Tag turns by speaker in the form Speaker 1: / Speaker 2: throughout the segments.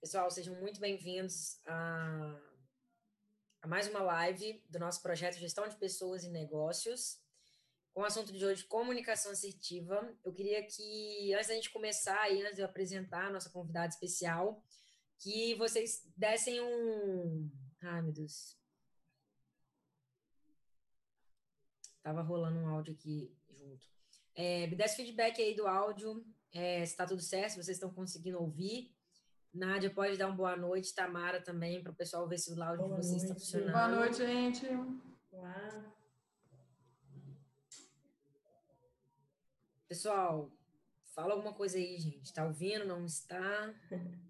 Speaker 1: Pessoal, sejam muito bem-vindos a, a, mais uma live do nosso projeto Gestão de Pessoas e Negócios, com o assunto de hoje, comunicação assertiva. Eu queria que, antes da gente começar e antes de eu apresentar a nossa convidada especial, que vocês dessem um. Ai, meu Deus. Tava rolando um áudio aqui junto. É, me desse feedback aí do áudio, é, se está tudo certo, se vocês estão conseguindo ouvir. Nádia, pode dar uma boa noite. Tamara também, para o pessoal ver se o áudio de vocês está funcionando.
Speaker 2: Boa noite, gente.
Speaker 1: Olá. Pessoal, fala alguma coisa aí, gente. Está ouvindo? Não está?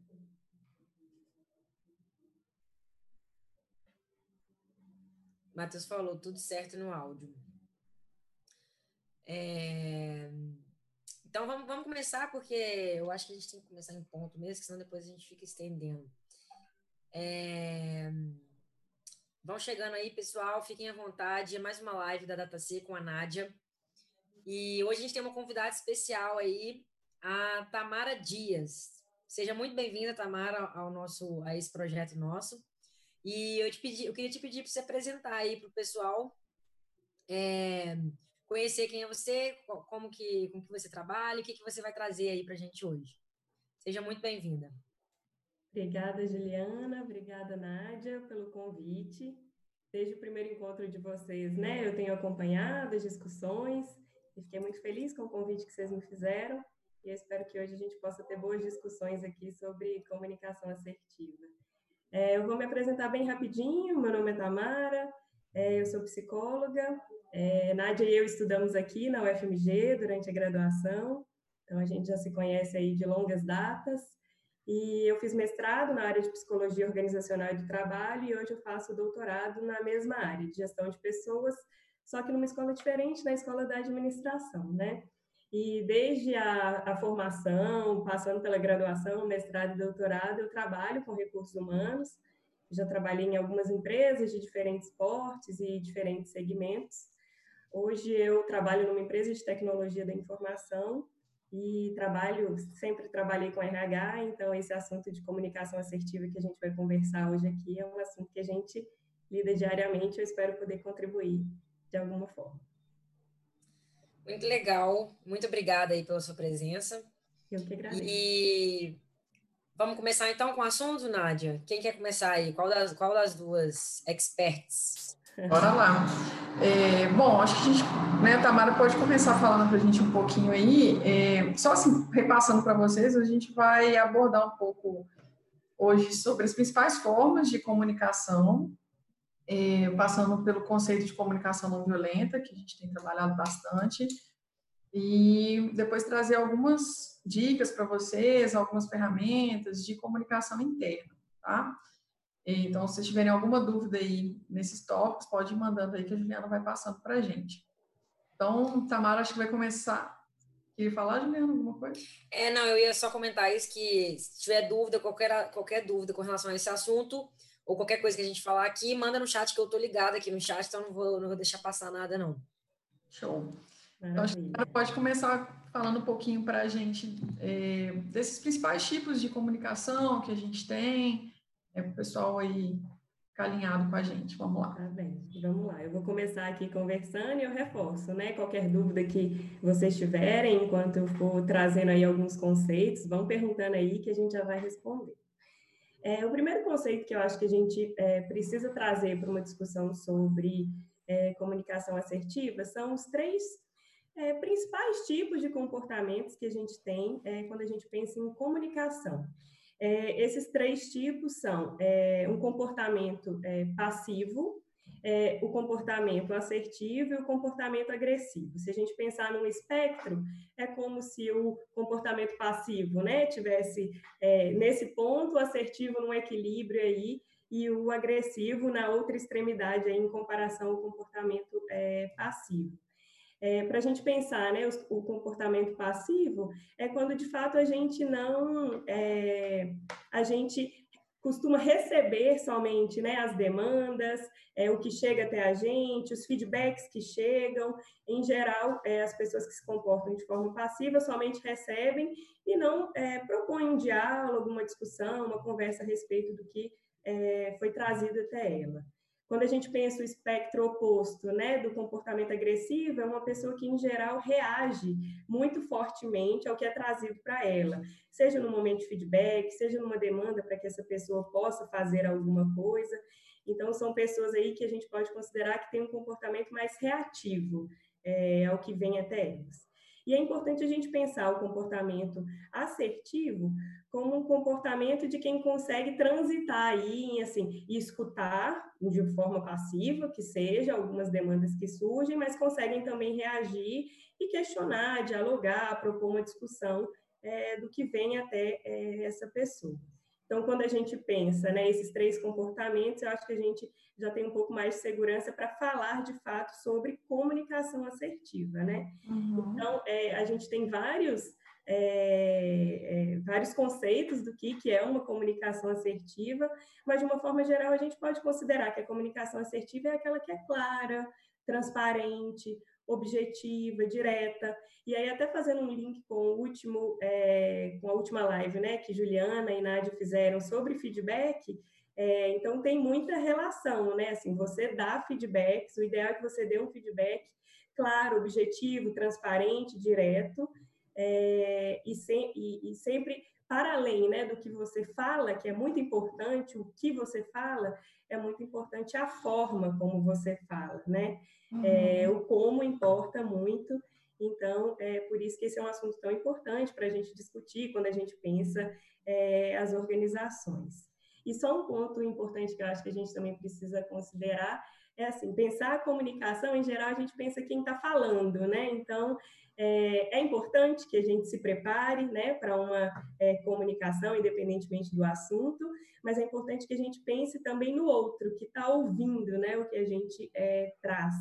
Speaker 1: Matheus falou tudo certo no áudio. É... Então vamos, vamos começar, porque eu acho que a gente tem que começar em ponto mesmo, senão depois a gente fica estendendo. É... Vão chegando aí, pessoal, fiquem à vontade. É mais uma live da DataC com a Nádia. E hoje a gente tem uma convidada especial aí, a Tamara Dias. Seja muito bem-vinda, Tamara, ao nosso, a esse projeto nosso. E eu, te pedi, eu queria te pedir para você apresentar aí para o pessoal. É conhecer quem é você, como que, com que você trabalha, o que, que você vai trazer aí para a gente hoje. Seja muito bem-vinda.
Speaker 3: Obrigada, Juliana. Obrigada, Nádia, pelo convite. Desde o primeiro encontro de vocês, né, eu tenho acompanhado as discussões e fiquei muito feliz com o convite que vocês me fizeram. E eu espero que hoje a gente possa ter boas discussões aqui sobre comunicação assertiva. É, eu vou me apresentar bem rapidinho. Meu nome é Tamara, é, eu sou psicóloga, é, Nádia e eu estudamos aqui na UFMG durante a graduação, então a gente já se conhece aí de longas datas. E eu fiz mestrado na área de psicologia organizacional e do trabalho e hoje eu faço doutorado na mesma área de gestão de pessoas, só que numa escola diferente, na escola da administração, né? E desde a, a formação, passando pela graduação, mestrado e doutorado, eu trabalho com recursos humanos. Já trabalhei em algumas empresas de diferentes portes e diferentes segmentos. Hoje eu trabalho numa empresa de tecnologia da informação e trabalho, sempre trabalhei com RH, então esse assunto de comunicação assertiva que a gente vai conversar hoje aqui é um assunto que a gente lida diariamente, eu espero poder contribuir de alguma forma.
Speaker 1: Muito legal, muito obrigada aí pela sua presença.
Speaker 3: Eu que agradeço.
Speaker 1: E vamos começar então com o assunto, Nádia? Quem quer começar aí? Qual das, qual das duas experts?
Speaker 2: Bora lá. É, bom, acho que a gente, né, a Tamara pode começar falando para a gente um pouquinho aí. É, só assim, repassando para vocês, a gente vai abordar um pouco hoje sobre as principais formas de comunicação, é, passando pelo conceito de comunicação não violenta, que a gente tem trabalhado bastante, e depois trazer algumas dicas para vocês, algumas ferramentas de comunicação interna, tá? Então, se tiverem alguma dúvida aí nesses tópicos, pode ir mandando aí que a Juliana vai passando para a gente. Então, Tamara, acho que vai começar. Queria falar, Juliana, alguma coisa?
Speaker 1: É, não, eu ia só comentar isso, que se tiver dúvida, qualquer, qualquer dúvida com relação a esse assunto, ou qualquer coisa que a gente falar aqui, manda no chat, que eu estou ligada aqui no chat, então não vou, não vou deixar passar nada, não.
Speaker 2: Show. Então, acho que pode começar falando um pouquinho para a gente é, desses principais tipos de comunicação que a gente tem, é o pessoal aí ficar alinhado com a gente. Vamos lá.
Speaker 3: Tá bem, vamos lá. Eu vou começar aqui conversando e eu reforço, né? Qualquer dúvida que vocês tiverem, enquanto eu for trazendo aí alguns conceitos, vão perguntando aí que a gente já vai responder. É, o primeiro conceito que eu acho que a gente é, precisa trazer para uma discussão sobre é, comunicação assertiva são os três é, principais tipos de comportamentos que a gente tem é, quando a gente pensa em comunicação. É, esses três tipos são é, um comportamento é, passivo, é, o comportamento assertivo e o comportamento agressivo. Se a gente pensar num espectro, é como se o comportamento passivo né, tivesse é, nesse ponto, o assertivo num equilíbrio aí e o agressivo na outra extremidade aí, em comparação ao comportamento é, passivo. É, para a gente pensar, né, o, o, comportamento passivo é quando de fato a gente não, é, a gente costuma receber somente né, as demandas, é, o que chega até a gente, os feedbacks que chegam. Em geral, é, as pessoas que se comportam de forma passiva somente recebem e não é, propõem um diálogo, uma discussão, uma conversa a respeito do que é, foi trazido até ela. Quando a gente pensa o espectro oposto, né, do comportamento agressivo, é uma pessoa que, em geral, reage muito fortemente ao que é trazido para ela, seja no momento de feedback, seja numa demanda para que essa pessoa possa fazer alguma coisa. Então, são pessoas aí que a gente pode considerar que têm um comportamento mais reativo é, ao que vem até elas. E é importante a gente pensar o comportamento assertivo como um comportamento de quem consegue transitar aí assim, e escutar de forma passiva, que seja algumas demandas que surgem, mas conseguem também reagir e questionar, dialogar, propor uma discussão é, do que vem até é, essa pessoa. Então, quando a gente pensa né, esses três comportamentos, eu acho que a gente já tem um pouco mais de segurança para falar de fato sobre comunicação assertiva, né? Uhum. Então, é, a gente tem vários, é, é, vários conceitos do que, que é uma comunicação assertiva, mas de uma forma geral a gente pode considerar que a comunicação assertiva é aquela que é clara, transparente, objetiva, direta. E aí, até fazendo um link com o último, é, com a última live, né, que Juliana e Nádia fizeram sobre feedback, é, então tem muita relação, né? Assim, você dá feedbacks, o ideal é que você dê um feedback claro, objetivo, transparente, direto, é, e, e, e sempre para além né, do que você fala, que é muito importante, o que você fala, é muito importante a forma como você fala, né? Uhum. É, o como importa muito, então é por isso que esse é um assunto tão importante para a gente discutir quando a gente pensa é, as organizações. E só um ponto importante que eu acho que a gente também precisa considerar é assim, pensar a comunicação, em geral, a gente pensa quem está falando, né? Então, é, é, importante que a gente se prepare né, para uma é, comunicação, independentemente do assunto, mas é importante que a gente pense também no outro, que está ouvindo né, o que a gente é, traz.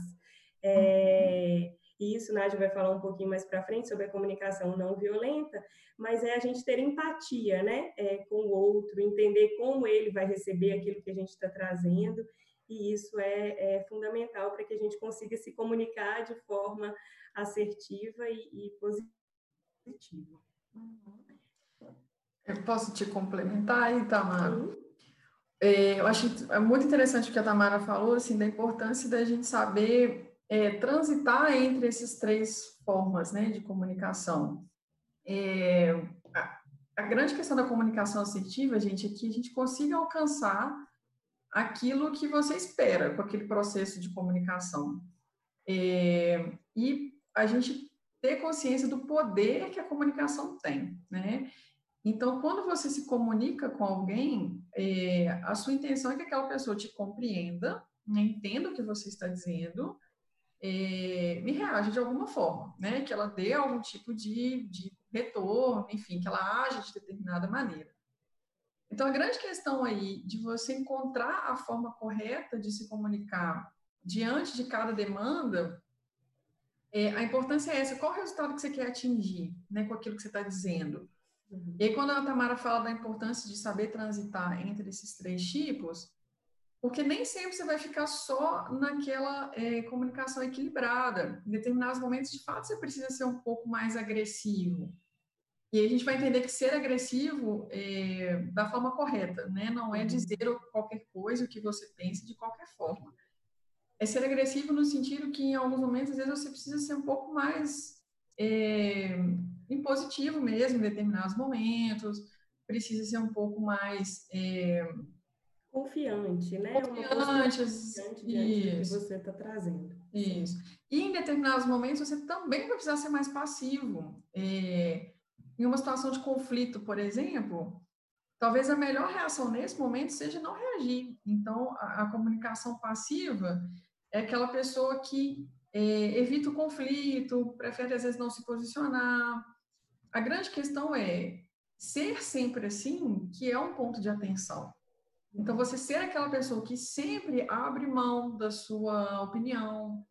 Speaker 3: É, e isso Nádia vai falar um pouquinho mais para frente sobre a comunicação não violenta, mas é a gente ter empatia né, é, com o outro, entender como ele vai receber aquilo que a gente está trazendo, e isso é, é fundamental para que a gente consiga se comunicar de forma assertiva e, e positiva.
Speaker 2: Eu posso te complementar aí, Tamara? É, eu acho é muito interessante o que a Tamara falou, assim, da importância da gente saber é, transitar entre essas três formas, né, de comunicação. É, a, a grande questão da comunicação assertiva, gente, é que a gente consiga alcançar aquilo que você espera com aquele processo de comunicação. É, e a gente ter consciência do poder que a comunicação tem, né? Então, quando você se comunica com alguém, é, a sua intenção é que aquela pessoa te compreenda, né, entenda o que você está dizendo, é, me reaja de alguma forma, né? Que ela dê algum tipo de, de retorno, enfim, que ela age de determinada maneira. Então, a grande questão aí de você encontrar a forma correta de se comunicar diante de cada demanda é, a importância é essa, qual o resultado que você quer atingir né, com aquilo que você está dizendo? Uhum. E aí, quando a Tamara fala da importância de saber transitar entre esses três tipos, porque nem sempre você vai ficar só naquela é, comunicação equilibrada. Em determinados momentos, de fato, você precisa ser um pouco mais agressivo. E aí a gente vai entender que ser agressivo é da forma correta, né? Não é uhum. dizer qualquer coisa, o que você pensa de qualquer forma é ser agressivo no sentido que, em alguns momentos, às vezes você precisa ser um pouco mais é, impositivo mesmo, em determinados momentos, precisa ser um pouco mais. É,
Speaker 3: confiante, né?
Speaker 2: Confiante, confiante
Speaker 3: diante do que você está trazendo.
Speaker 2: Isso. E em determinados momentos você também vai precisar ser mais passivo. É, em uma situação de conflito, por exemplo, talvez a melhor reação nesse momento seja não reagir. Então, a, a comunicação passiva é aquela pessoa que é, evita o conflito, prefere às vezes não se posicionar. A grande questão é ser sempre assim, que é um ponto de atenção. Então, você ser aquela pessoa que sempre abre mão da sua opinião,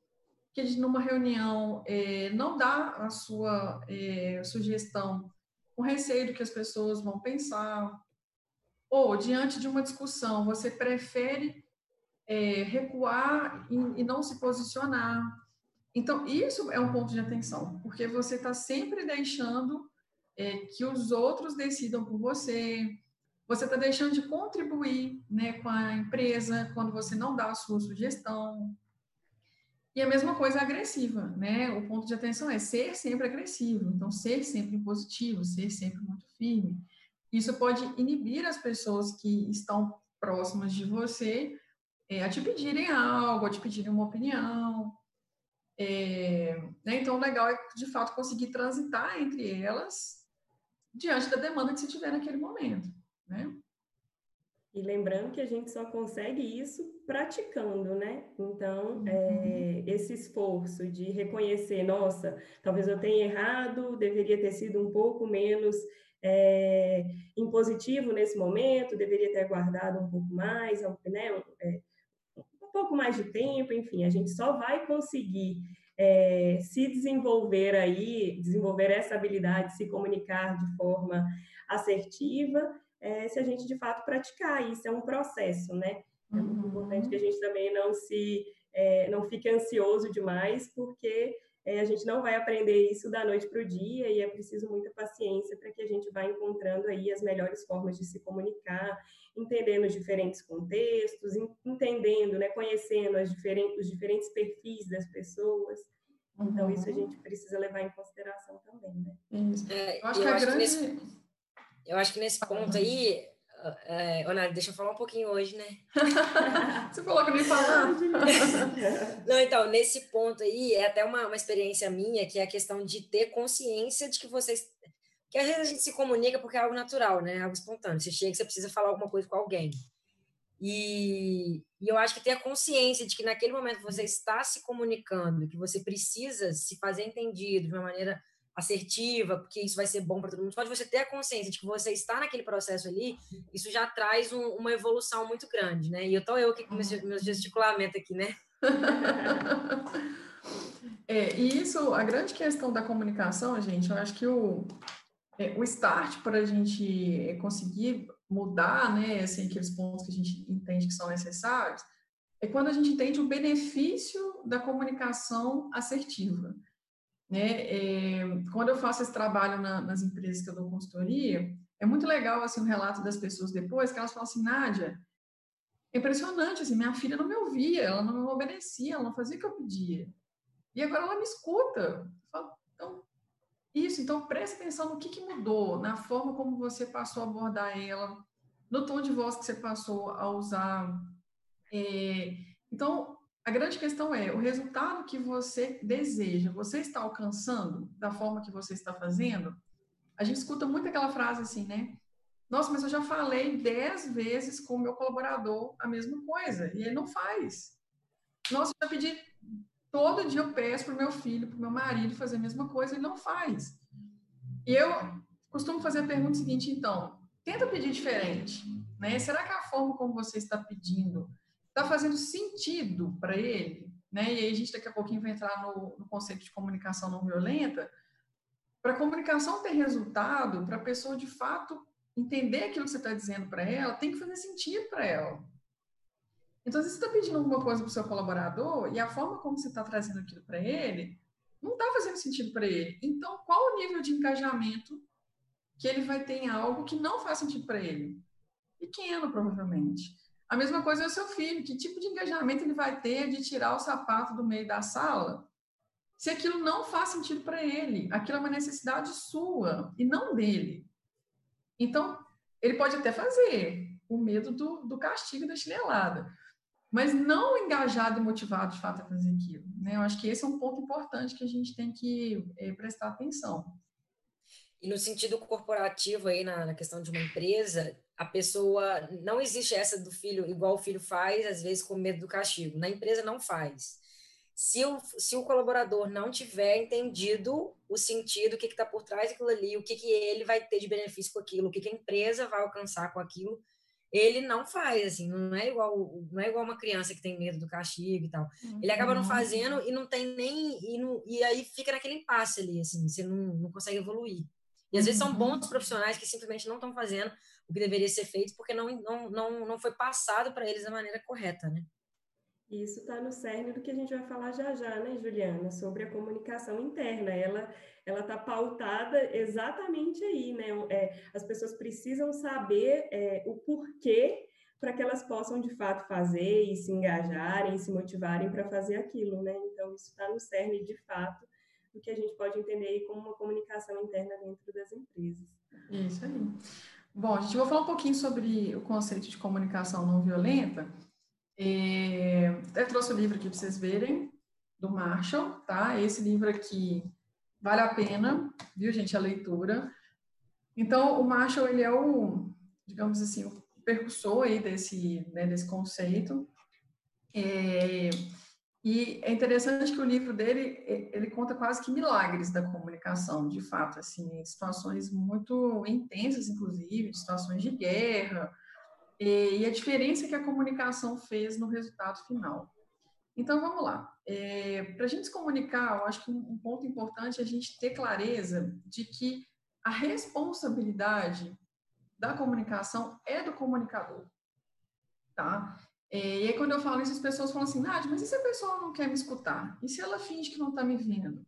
Speaker 2: que numa reunião é, não dá a sua é, sugestão com receio do que as pessoas vão pensar, Ou, diante de uma discussão, você prefere é, recuar e, e não se posicionar. Então, isso é um ponto de atenção, porque você está sempre deixando é, que os outros decidam por você, você está deixando de contribuir né, com a empresa quando você não dá a sua sugestão. E a mesma coisa agressiva, né? O ponto de atenção é ser sempre agressivo, então ser sempre positivo, ser sempre muito firme. Isso pode inibir as pessoas que estão próximas de você é, a te pedirem algo, a te pedirem uma opinião. É, né? Então, o legal é, de fato, conseguir transitar entre elas diante da demanda que você tiver naquele momento, né?
Speaker 3: E lembrando que a gente só consegue isso praticando, né? Então, uhum. é, esse esforço de reconhecer, nossa, talvez eu tenha errado, deveria ter sido um pouco menos é, impositivo nesse momento, deveria ter aguardado um pouco mais, né? É, pouco mais de tempo, enfim, a gente só vai conseguir é, se desenvolver aí, desenvolver essa habilidade de se comunicar de forma assertiva, é, se a gente de fato praticar. Isso é um processo, né? É muito uhum. importante que a gente também não se é, não fique ansioso demais, porque é, a gente não vai aprender isso da noite para o dia e é preciso muita paciência para que a gente vá encontrando aí as melhores formas de se comunicar, entendendo os diferentes contextos, entendendo, né, conhecendo as diferentes, os diferentes perfis das pessoas. Então, uhum. isso a gente precisa levar em consideração também, né?
Speaker 1: É, eu acho, que, a grande... que nesse, eu acho que nesse ponto aí, é, Ana, deixa eu falar um pouquinho hoje, né?
Speaker 2: Você falou que nem falar.
Speaker 1: Não, então, nesse ponto aí, é até uma, uma experiência minha, que é a questão de ter consciência de que vocês. Que às vezes a gente se comunica porque é algo natural, né? Algo espontâneo. Você chega, você precisa falar alguma coisa com alguém. E, e, eu acho que ter a consciência de que naquele momento você está se comunicando, que você precisa se fazer entendido de uma maneira assertiva, porque isso vai ser bom para todo mundo. Pode você ter a consciência de que você está naquele processo ali, isso já traz um, uma evolução muito grande, né? E eu tô eu aqui com meu gesticulamento aqui, né?
Speaker 2: é, e isso, a grande questão da comunicação, gente, eu acho que o, é, o start para a gente conseguir mudar, né, assim, aqueles pontos que a gente entende que são necessários, é quando a gente entende o benefício da comunicação assertiva. Né? É, quando eu faço esse trabalho na, nas empresas que eu dou consultoria, é muito legal assim, o relato das pessoas depois, que elas falam assim, Nádia, é impressionante, assim, minha filha não me ouvia, ela não me obedecia, ela não fazia o que eu pedia. E agora ela me escuta. Falo, então, isso, então preste atenção no que, que mudou, na forma como você passou a abordar ela, no tom de voz que você passou a usar. É, então, a grande questão é o resultado que você deseja, você está alcançando da forma que você está fazendo? A gente escuta muito aquela frase assim, né? Nossa, mas eu já falei dez vezes com o meu colaborador a mesma coisa e ele não faz. Nossa, eu já pedi Todo dia eu peço para o meu filho, para o meu marido fazer a mesma coisa, ele não faz. E eu costumo fazer a pergunta seguinte, então, tenta pedir diferente. Né? Será que a forma como você está pedindo está fazendo sentido para ele? Né? E aí a gente daqui a pouquinho vai entrar no, no conceito de comunicação não violenta. Para a comunicação ter resultado, para a pessoa de fato entender aquilo que você está dizendo para ela, tem que fazer sentido para ela. Então, se você está pedindo alguma coisa para o seu colaborador e a forma como você está trazendo aquilo para ele não está fazendo sentido para ele. Então, qual o nível de engajamento que ele vai ter em algo que não faz sentido para ele? Pequeno, provavelmente. A mesma coisa é o seu filho. Que tipo de engajamento ele vai ter de tirar o sapato do meio da sala se aquilo não faz sentido para ele? Aquilo é uma necessidade sua e não dele. Então, ele pode até fazer o medo do, do castigo da chinelada mas não engajado e motivado de fato a fazer aquilo. Né? Eu acho que esse é um ponto importante que a gente tem que é, prestar atenção.
Speaker 1: E no sentido corporativo aí na, na, questão de uma empresa, a pessoa não existe essa do filho igual o filho faz, às vezes com medo do castigo. Na empresa não faz. Se o, se o colaborador não tiver entendido o sentido, o que está por trás daquilo ali, o que, que ele vai ter de benefício com aquilo, o que, que a empresa vai alcançar com aquilo, ele não faz, assim, não é igual, não é igual uma criança que tem medo do castigo e tal. Uhum. Ele acaba não uhum. fazendo e não tem nem. E, não, e aí fica naquele impasse ali, assim, você não, não consegue evoluir. E às vezes são bons uhum. profissionais que simplesmente não estão fazendo o que deveria ser feito, porque não, não, não, não foi passado para eles da maneira correta, né?
Speaker 3: Isso está no cerne do que a gente vai falar já já, né, Juliana, sobre a comunicação interna. Ela ela está pautada exatamente aí, né? É, as pessoas precisam saber é, o porquê para que elas possam de fato fazer e se engajarem, se motivarem para fazer aquilo, né? Então isso está no cerne de fato do que a gente pode entender aí como uma comunicação interna dentro das empresas.
Speaker 2: Isso aí. Bom, a gente vai falar um pouquinho sobre o conceito de comunicação não violenta. É, eu trouxe o livro aqui para vocês verem, do Marshall, tá? Esse livro aqui vale a pena, viu, gente, a leitura. Então, o Marshall, ele é o, digamos assim, o percussor aí desse, né, desse conceito. É, e é interessante que o livro dele, ele conta quase que milagres da comunicação, de fato, assim, situações muito intensas, inclusive, situações de guerra, e a diferença que a comunicação fez no resultado final. Então, vamos lá. É, Para a gente se comunicar, eu acho que um ponto importante é a gente ter clareza de que a responsabilidade da comunicação é do comunicador, tá? É, e aí, quando eu falo isso, as pessoas falam assim, Nádia, mas e se a pessoa não quer me escutar? E se ela finge que não está me vendo?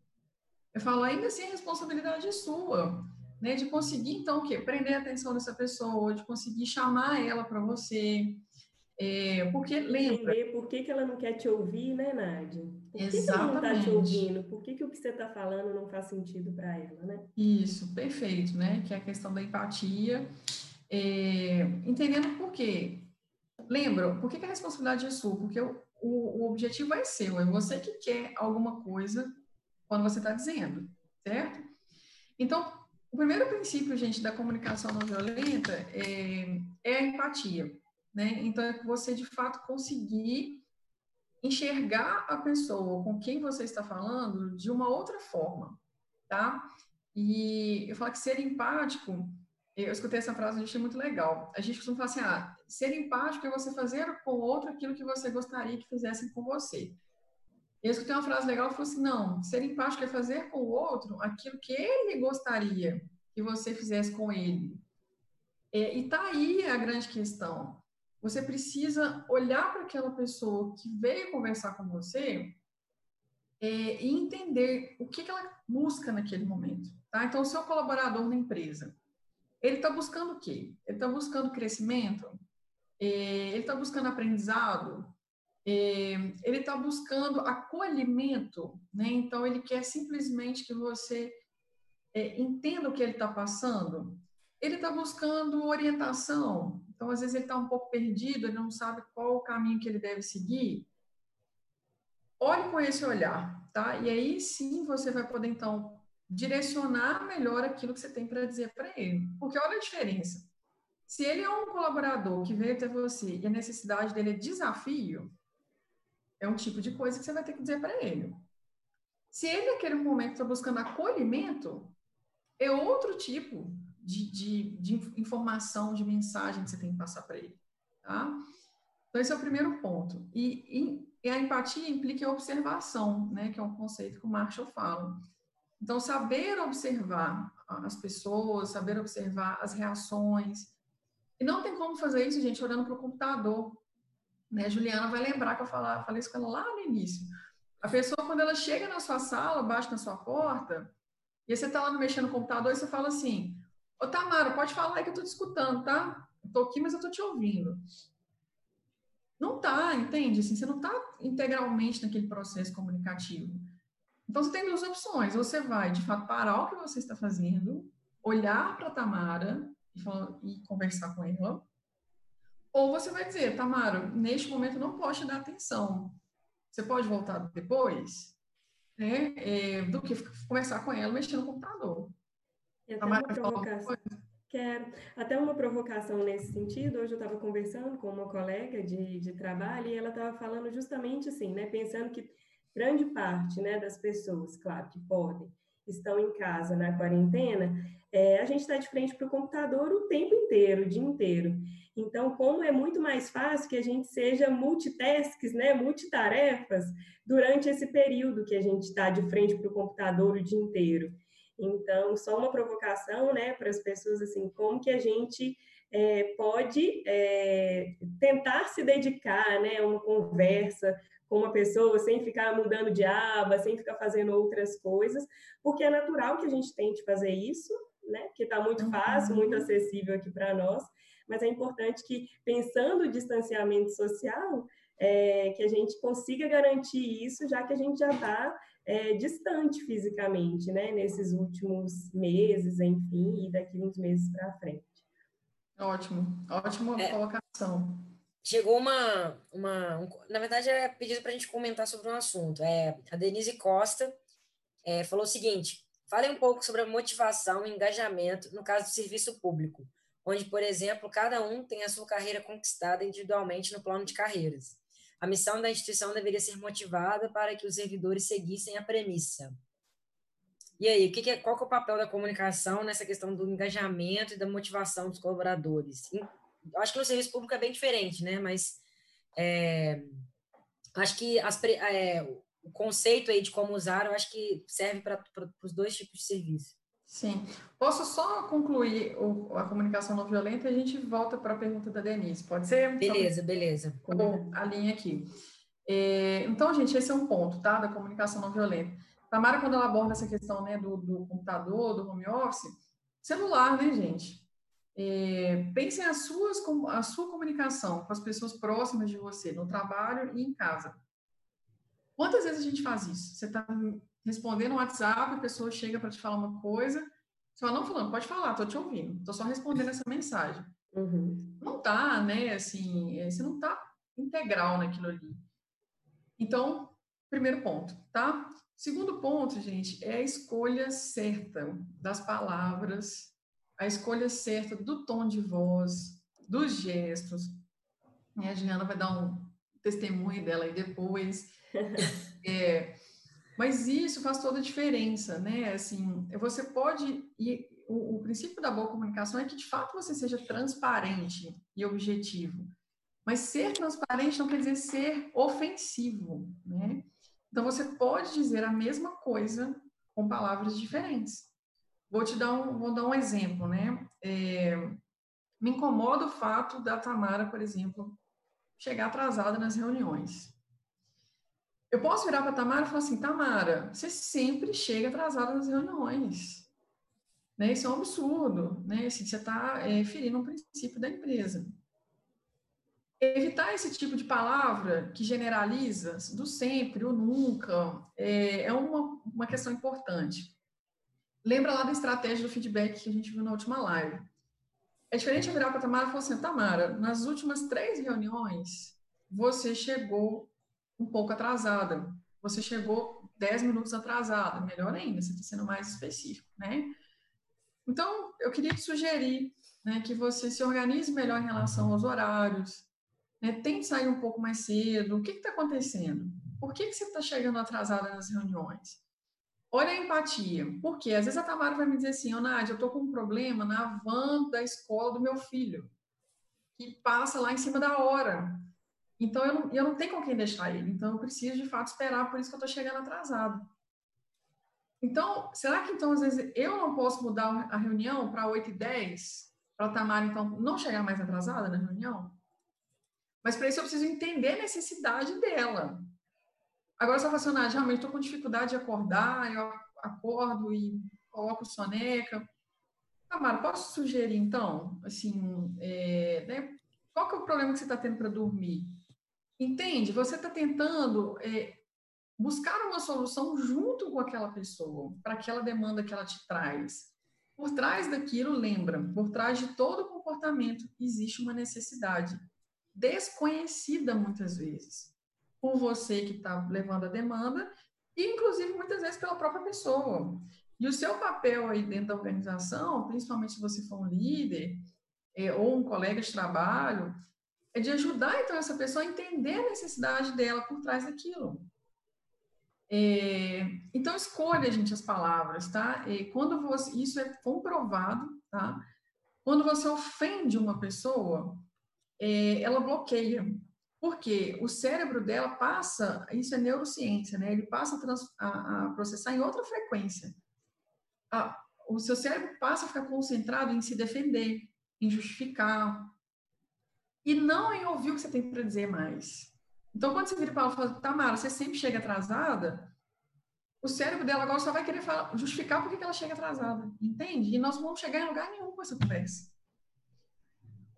Speaker 2: Eu falo, ainda assim, a responsabilidade é sua, né? De conseguir, então, o quê? Prender a atenção dessa pessoa, de conseguir chamar ela para você. É, porque, lembra...
Speaker 3: Entender por que, que ela não quer te ouvir, né, Nádia? Por
Speaker 2: que, que ela
Speaker 3: não está te ouvindo? Por que, que o que você está falando não faz sentido para ela, né?
Speaker 2: Isso, perfeito, né? Que é a questão da empatia. É, entendendo por quê lembra, por que, que a responsabilidade é sua? Porque o, o, o, objetivo é seu, é você que quer alguma coisa quando você está dizendo, certo? Então, o primeiro princípio, gente, da comunicação não violenta é, é a empatia, né? Então, é você, de fato, conseguir enxergar a pessoa com quem você está falando de uma outra forma, tá? E eu falo que ser empático eu escutei essa frase e achei muito legal. A gente costuma falar assim, ah, ser empático é você fazer com o outro aquilo que você gostaria que fizessem com você. Eu escutei uma frase legal que falou assim, não, ser empático é fazer com o outro aquilo que ele gostaria que você fizesse com ele. É, e tá aí a grande questão. Você precisa olhar para aquela pessoa que veio conversar com você é, e entender o que, que ela busca naquele momento. Tá? Então, o seu colaborador na empresa, ele está buscando o quê? Ele está buscando crescimento, é, ele está buscando aprendizado, é, ele está buscando acolhimento, né? Então, ele quer simplesmente que você é, entenda o que ele está passando. Ele está buscando orientação. Então, às vezes, ele está um pouco perdido, ele não sabe qual o caminho que ele deve seguir. Olhe com esse olhar, tá? E aí sim você vai poder, então, direcionar melhor aquilo que você tem para dizer para ele. Porque olha a diferença. Se ele é um colaborador que veio até você e a necessidade dele é desafio, é um tipo de coisa que você vai ter que dizer para ele. Se ele, naquele momento, está buscando acolhimento, é outro tipo de, de, de, informação, de mensagem que você tem que passar para ele. Tá? Então, esse é o primeiro ponto. E, e, e, a empatia implica a observação, né, que é um conceito que o Marshall fala. Então, saber observar as pessoas, saber observar as reações. E não tem como fazer isso, gente, olhando para o computador. Né? A Juliana vai lembrar que eu falei, isso com ela lá no início. A pessoa, quando ela chega na sua sala, bate na sua porta, e você está lá mexendo no computador, e você fala assim: Ô Tamara, pode falar aí que eu estou te escutando, tá? Estou aqui, mas eu estou te ouvindo. Não tá, entende? Assim, você não está integralmente naquele processo comunicativo. Então, você tem duas opções. Você vai, de fato, parar o que você está fazendo, olhar para a Tamara e, falar, e, conversar com ela. Ou você vai dizer, Tamara, neste momento não posso te dar atenção. Você pode voltar depois? Né? É, do que conversar com ela mexendo no computador.
Speaker 3: E até uma provocação. Quero. Até uma provocação nesse sentido. Hoje eu estava conversando com uma colega de, de trabalho e ela estava falando justamente assim, né? Pensando que grande parte né, das pessoas, claro que podem, estão em casa na quarentena, é, a gente está de frente para o computador o tempo inteiro, o dia inteiro. Então, como é muito mais fácil que a gente seja multitasks, né, multitarefas, durante esse período que a gente está de frente para o computador o dia inteiro. Então, só uma provocação, né, para as pessoas, assim, como que a gente é, pode é, tentar se dedicar né, a uma conversa com uma pessoa sem ficar mudando de aba, sem ficar fazendo outras coisas, porque é natural que a gente tente fazer isso, né? Porque está muito uhum. fácil, muito acessível aqui para nós, mas é importante que, pensando o distanciamento social, é, que a gente consiga garantir isso, já que a gente já está é, distante fisicamente, né? Nesses últimos meses, enfim, e daqui uns meses para frente.
Speaker 2: Ótimo, ótima é, colocação.
Speaker 1: Chegou uma, uma um, na verdade é pedido para a gente comentar sobre um assunto. É a Denise Costa é, falou o seguinte: fale um pouco sobre a motivação e engajamento no caso do serviço público, onde, por exemplo, cada um tem a sua carreira conquistada individualmente no plano de carreiras. A missão da instituição deveria ser motivada para que os servidores seguissem a premissa e aí, o que, que é, qual que é o papel da comunicação nessa questão do engajamento e da motivação dos colaboradores? Eu acho que no serviço público é bem diferente, né? Mas é, acho que as, é, o conceito aí de como usar, eu acho que serve para os dois tipos de serviço.
Speaker 2: Sim. Posso só concluir o, a comunicação não violenta e a gente volta para a pergunta da Denise, pode ser?
Speaker 1: Beleza, beleza.
Speaker 2: Bom, a linha aqui. É, então, gente, esse é um ponto, tá? Da comunicação não violenta. Tamara, quando ela aborda essa questão né, do, do computador, do home office, celular, né, gente? É, pensem as suas, a sua comunicação com as pessoas próximas de você, no trabalho e em casa. Quantas vezes a gente faz isso? Você está respondendo um WhatsApp, a pessoa chega para te falar uma coisa, você fala, não falando, pode falar, estou te ouvindo, estou só respondendo essa mensagem. Uhum. Não tá, né, assim, é, você não tá integral naquilo ali. Então, primeiro ponto, tá? Segundo ponto, gente, é a escolha certa das palavras, a escolha certa do tom de voz, dos gestos. E a Juliana vai dar um testemunho dela aí depois. é, mas isso faz toda a diferença, né? Assim, você pode o, o princípio da boa comunicação é que de fato você seja transparente e objetivo. Mas ser transparente não quer dizer ser ofensivo, né? Então, você pode dizer a mesma coisa com palavras diferentes. Vou te dar um, vou dar um exemplo, né? É, me incomoda o fato da Tamara, por exemplo, chegar atrasada nas reuniões. Eu posso virar para a Tamara e falar assim, Tamara, você sempre chega atrasada nas reuniões. Né? Isso é um absurdo, né? Assim, você está é, ferindo um princípio da empresa evitar esse tipo de palavra que generaliza, do sempre, o nunca, é, é uma, uma questão importante. Lembra lá da estratégia do feedback que a gente viu na última live. É diferente eu virar para a Tamara e falar assim, Tamara, nas últimas três reuniões, você chegou um pouco atrasada. Você chegou dez minutos atrasada. Melhor ainda, você está sendo mais específico, né? Então, eu queria te sugerir né, que você se organize melhor em relação aos horários, né? Tente sair um pouco mais cedo. O que está acontecendo? Por que, que você está chegando atrasada nas reuniões? Olha a empatia. Por quê? Às vezes a Tamara vai me dizer assim, oh, Nádia, eu estou com um problema na van da escola do meu filho, que passa lá em cima da hora. Então, eu não, eu não tenho com quem deixar ele. Então, eu preciso, de fato, esperar, por isso que eu estou chegando atrasado. Então, será que, então, às vezes, eu não posso mudar a reunião para 8 e 10? Para a Tamara, então, não chegar mais atrasada na reunião? Mas para isso eu preciso entender a necessidade dela. Agora, se eu falar assim, realmente estou com dificuldade de acordar, eu acordo e coloco soneca. Tamara, posso sugerir então, assim, é, né, qual que é o problema que você está tendo para dormir? Entende? Você está tentando é, buscar uma solução junto com aquela pessoa, para aquela demanda que ela te traz. Por trás daquilo, lembra, por trás de todo comportamento existe uma necessidade desconhecida muitas vezes por você que está levando a demanda e inclusive muitas vezes pela própria pessoa. E o seu papel aí dentro da organização, principalmente se você for um líder é, ou um colega de trabalho, é de ajudar então essa pessoa a entender a necessidade dela por trás daquilo. É, então escolha, gente, as palavras, tá? E quando você, isso é comprovado, tá? Quando você ofende uma pessoa, é, ela bloqueia. Porque o cérebro dela passa, isso é neurociência, né? Ele passa a, trans, a, a processar em outra frequência. A, o seu cérebro passa a ficar concentrado em se defender. em justificar e não em ouvir o que você tem para dizer mais. Então, quando você vira para ela e fala, Tamara, você sempre chega atrasada, o cérebro dela agora só vai querer falar, justificar por que ela chega atrasada, entende? E nós não vamos chegar em lugar nenhum com essa conversa.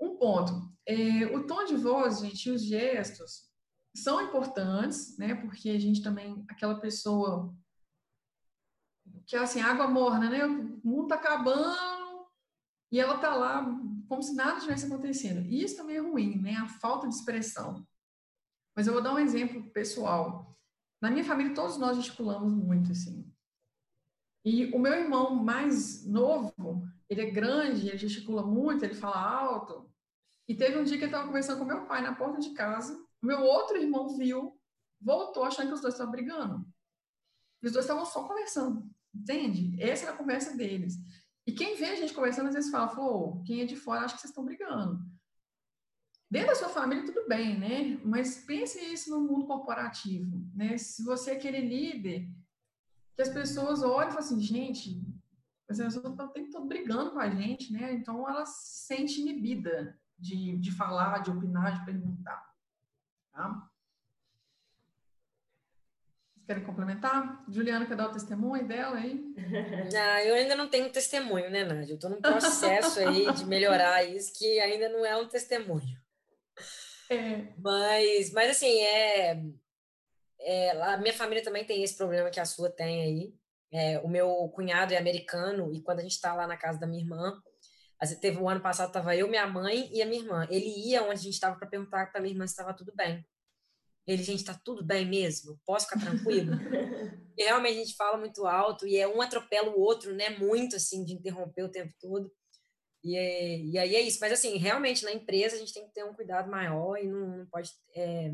Speaker 2: Um ponto, é, o tom de voz, gente, os gestos são importantes, né? Porque a gente também, aquela pessoa que é assim, água morna, né? O mundo tá acabando e ela tá lá como se nada tivesse acontecendo. E isso também é ruim, né? A falta de expressão. Mas eu vou dar um exemplo pessoal. Na minha família, todos nós gesticulamos muito, assim. E o meu irmão mais novo, ele é grande, ele gesticula muito, ele fala alto. E teve um dia que eu estava conversando com meu pai na porta de casa. Meu outro irmão viu, voltou achando que os dois estavam brigando. E os dois estavam só conversando, entende? Essa era a conversa deles. E quem vê a gente conversando, às vezes fala, falou, quem é de fora acha que vocês estão brigando. Dentro da sua família, tudo bem, né? Mas pense isso no mundo corporativo, né? Se você é aquele líder, que as pessoas olham e falam assim, gente, as pessoas estão o tempo todo brigando com a gente, né? Então, ela se sente inibida de, de falar, de opinar, de perguntar. Tá? Vocês querem complementar? Juliana, quer dar o testemunho dela aí?
Speaker 1: Ah, eu ainda não tenho testemunho, né, Nádia? Eu estou num processo aí de melhorar isso, que ainda não é um testemunho. É. Mas, mas assim, é, é, a minha família também tem esse problema que a sua tem aí. É, o meu cunhado é americano e quando a gente está lá na casa da minha irmã, teve o um ano passado estava eu, minha mãe e a minha irmã. Ele ia onde a gente estava para perguntar para minha irmã se estava tudo bem. Ele, gente, está tudo bem mesmo? Posso ficar tranquilo? e realmente a gente fala muito alto e é um atropela o outro, né? Muito assim de interromper o tempo todo. E, é, e aí é isso. Mas, assim, realmente, na empresa a gente tem que ter um cuidado maior e não, não pode... É,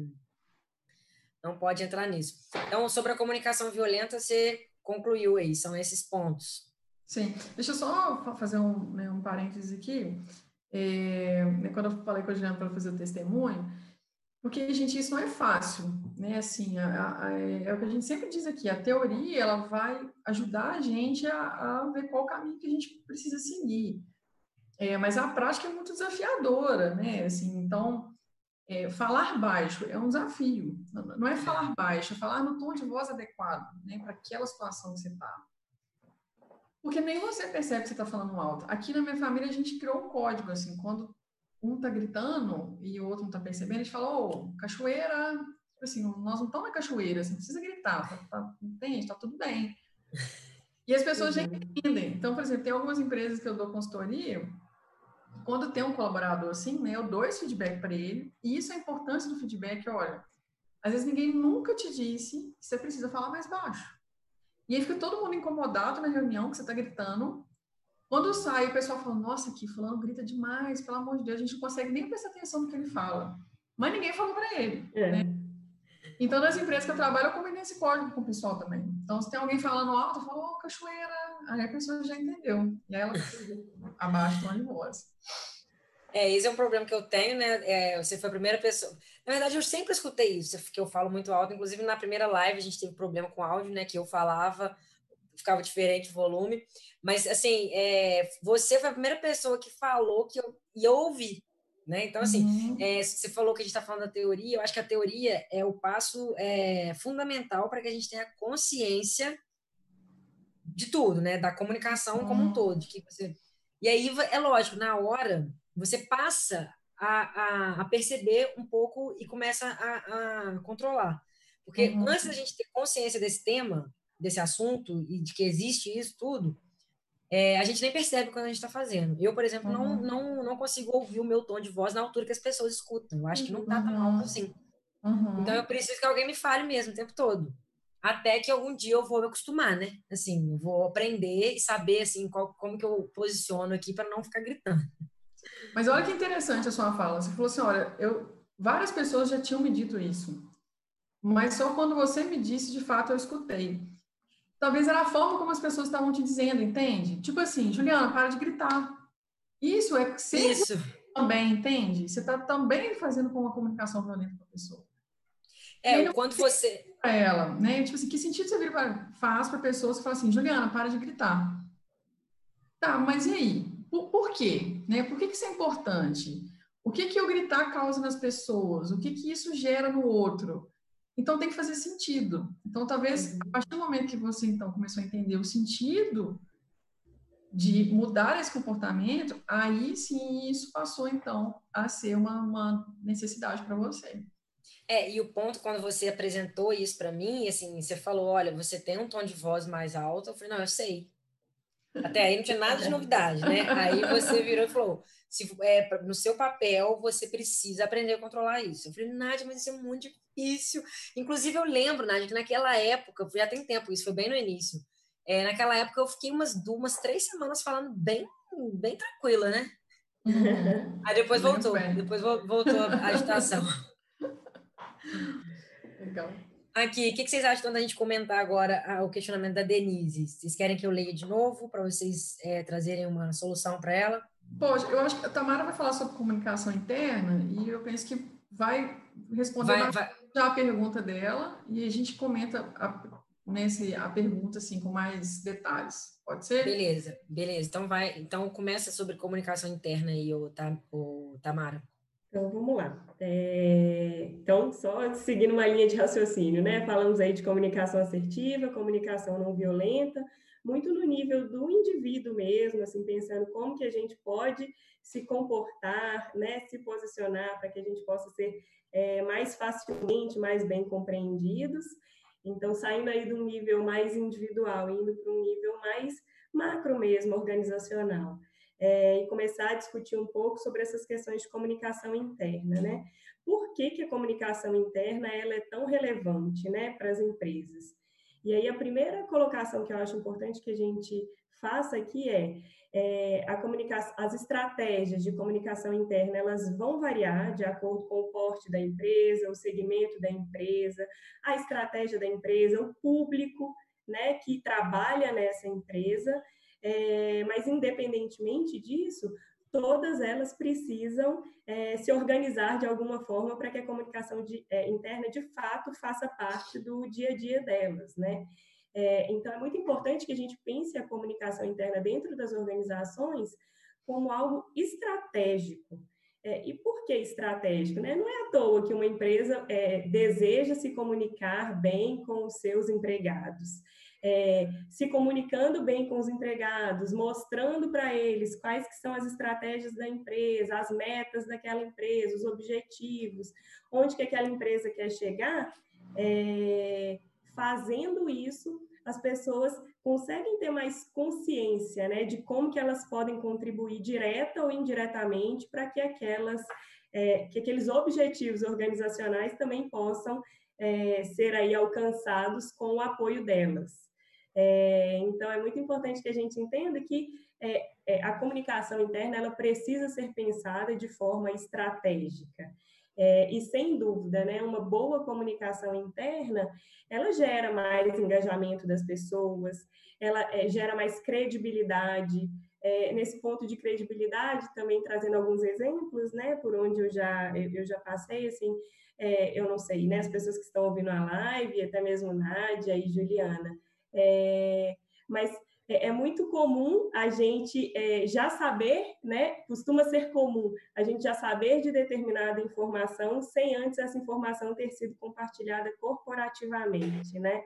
Speaker 1: não pode entrar nisso. Então, sobre a comunicação violenta, você concluiu aí, são esses pontos.
Speaker 2: Sim. Deixa eu só fazer um, né, um parêntese aqui. É, né, quando eu falei com a Juliana para fazer o testemunho, porque, gente, isso não é fácil, né? Assim, a, a, é o que a gente sempre diz aqui, a teoria, ela vai ajudar a gente a, a ver qual caminho que a gente precisa seguir. É, mas a prática é muito desafiadora, né? Assim, então, é, falar baixo é um desafio. Não é falar baixo, é falar no tom de voz adequado, né? Para aquela situação que você está. Porque nem você percebe que você está falando alto. Aqui na minha família a gente criou um código, assim, quando um está gritando e o outro não está percebendo, a gente fala, ô, oh, cachoeira, tipo assim, nós não estamos na cachoeira, você não precisa gritar, tá, tá, entende? Está tudo bem. E as pessoas uhum. já entendem. Então, por exemplo, tem algumas empresas que eu dou consultoria quando tem um colaborador assim, né, eu dou esse feedback para ele, e isso é a importância do feedback, olha, às vezes ninguém nunca te disse que você precisa falar mais baixo. E aí fica todo mundo incomodado na reunião, que você está gritando. Quando sai, o pessoal fala, nossa, aqui fulano grita demais, pelo amor de Deus, a gente não consegue nem prestar atenção no que ele fala. Mas ninguém falou para ele, é. né? Então, nas empresas que eu trabalho, eu combinei esse código com o pessoal também. Então, se tem alguém falando alto, eu falo, oh, cachoeira. Aí a pessoa já entendeu. E aí ela abaixa o tom de voz.
Speaker 1: É, esse é um problema que eu tenho, né? É, você foi a primeira pessoa. Na verdade, eu sempre escutei isso, que eu falo muito alto. Inclusive, na primeira live, a gente teve problema com áudio, né? Que eu falava, ficava diferente o volume. Mas, assim, é, você foi a primeira pessoa que falou que eu, e eu ouvi. Né? Então, assim, uhum. é, você falou que a gente está falando da teoria, eu acho que a teoria é o passo é, fundamental para que a gente tenha consciência de tudo, né? Da comunicação uhum. como um todo. que você... E aí, é lógico, na hora, você passa a, a, a perceber um pouco e começa a, a controlar. Porque uhum. antes da gente ter consciência desse tema, desse assunto, e de que existe isso tudo, é, a gente nem percebe quando a gente está fazendo. Eu, por exemplo, uhum. não, não, não consigo ouvir o meu tom de voz na altura que as pessoas escutam. Eu acho que não está tão alto assim. Uhum. Então, eu preciso que alguém me fale mesmo o tempo todo. Até que algum dia eu vou me acostumar, né? Assim, eu vou aprender e saber, assim, qual, como que eu posiciono aqui para não ficar gritando.
Speaker 2: Mas olha que interessante a sua fala. Você falou assim, olha, eu, várias pessoas já tinham me dito isso. Mas só quando você me disse, de fato, eu escutei talvez era a forma como as pessoas estavam te dizendo, entende? Tipo assim, Juliana, para de gritar. Isso é ser Isso. também, entende? Você está também fazendo com uma comunicação violenta com a pessoa.
Speaker 1: É, quando você.
Speaker 2: Para ela, né? Tipo assim, que sentido você vira faz para pessoas que falam assim, Juliana, para de gritar. Tá, mas e aí? Por, por quê? Né? Por que, que isso é importante? O que, que eu gritar causa nas pessoas? O que, que isso gera no outro? Então tem que fazer sentido. Então talvez uhum. a partir do momento que você então começou a entender o sentido de mudar esse comportamento, aí sim isso passou então a ser uma, uma necessidade para você.
Speaker 1: É, e o ponto quando você apresentou isso para mim, assim, você falou, olha, você tem um tom de voz mais alto, eu falei, não, eu sei. Até aí não tinha nada de novidade, né? Aí você virou e falou, se, é, no seu papel, você precisa aprender a controlar isso. Eu falei, Nádia, mas isso é muito difícil. Inclusive, eu lembro, Nádia, que naquela época, já tem tempo isso, foi bem no início, é, naquela época eu fiquei umas duas, três semanas falando bem, bem tranquila, né? Aí depois voltou, depois voltou a agitação. Legal. Aqui, o que, que, vocês acham da gente comentar agora o questionamento da Denise? Vocês querem que eu leia de novo para vocês é, trazerem uma solução para ela?
Speaker 2: Poxa, eu acho que a Tamara vai falar sobre comunicação interna e eu penso que vai responder vai, vai. já a pergunta dela e a gente comenta a, nesse, a pergunta assim com mais detalhes. Pode ser?
Speaker 1: Beleza, beleza. Então vai, então começa sobre comunicação interna aí, o, o Tamara.
Speaker 3: Então vamos lá. É, então, só seguindo uma linha de raciocínio, né? Falamos aí de comunicação assertiva, comunicação não violenta, muito no nível do indivíduo mesmo, assim, pensando como que a gente pode se comportar, né? Se posicionar para que a gente possa ser é, mais facilmente, mais bem compreendidos. Então, saindo aí do nível mais individual, indo para um nível mais macro mesmo, organizacional é, e começar a discutir um pouco sobre essas questões de comunicação interna, né? Por que, que a comunicação interna ela é tão relevante, né, para as empresas? E aí a primeira colocação que eu acho importante que a gente faça aqui é, é a comunicação, as estratégias de comunicação interna elas vão variar de acordo com o porte da empresa, o segmento da empresa, a estratégia da empresa, o público, né, que trabalha nessa empresa é, mas, independentemente disso, todas elas precisam é, se organizar de alguma forma para que a comunicação de, é, interna, de fato, faça parte do dia a dia delas, né? É, então, é muito importante que a gente pense a comunicação interna dentro das organizações como algo estratégico. É, e por que estratégico? Né? Não é à toa que uma empresa é, deseja se comunicar bem com os seus empregados é, se comunicando bem com os empregados, mostrando para eles quais que são as estratégias da empresa, as metas daquela empresa, os objetivos, onde que aquela empresa quer chegar, é, fazendo isso, as pessoas conseguem ter mais consciência né, de como que elas podem contribuir direta ou indiretamente para que aquelas é, que aqueles objetivos organizacionais também possam é, ser aí alcançados com o apoio delas. É, então, é muito importante que a gente entenda que é, é, a comunicação interna ela precisa ser pensada de forma estratégica. É, e sem dúvida, né, uma boa comunicação interna, ela gera mais engajamento das pessoas, ela é, gera mais credibilidade. É, nesse ponto de credibilidade, também trazendo alguns exemplos, né, por onde eu já eu, já passei, assim, é, eu não sei, né, as pessoas que estão ouvindo a live, até mesmo Nádia e Juliana, é, mas é, é, muito comum a gente é, já saber, né? Costuma ser comum a gente já saber de determinada informação sem antes essa informação ter sido compartilhada corporativamente, né?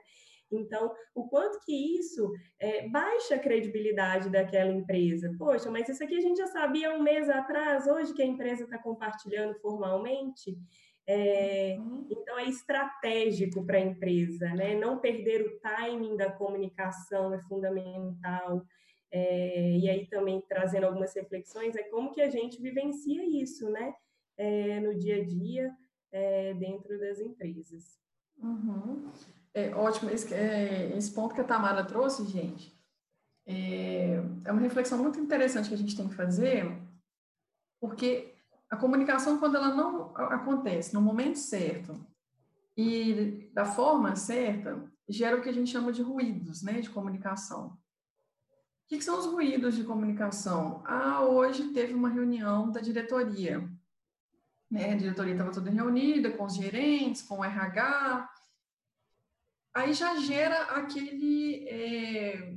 Speaker 3: Então, o quanto que isso é, baixa a credibilidade daquela empresa? Poxa, mas isso aqui a gente já sabia um mês atrás, hoje que a empresa está compartilhando formalmente. É. Então, é estratégico para a empresa, né? Não perder o timing da comunicação é fundamental. É, e aí também trazendo algumas reflexões, é como que a gente vivencia isso, né? É, no dia a dia, é, dentro das empresas.
Speaker 2: Uhum. É ótimo. Esse, é, esse ponto que a Tamara trouxe, gente, é, é uma reflexão muito interessante que a gente tem que fazer, porque a comunicação, quando ela não acontece no momento certo e da forma certa, gera o que a gente chama de ruídos né, de comunicação. O que, que são os ruídos de comunicação? Ah, hoje teve uma reunião da diretoria. Né? A diretoria estava toda reunida com os gerentes, com o RH. Aí já gera aquele, é,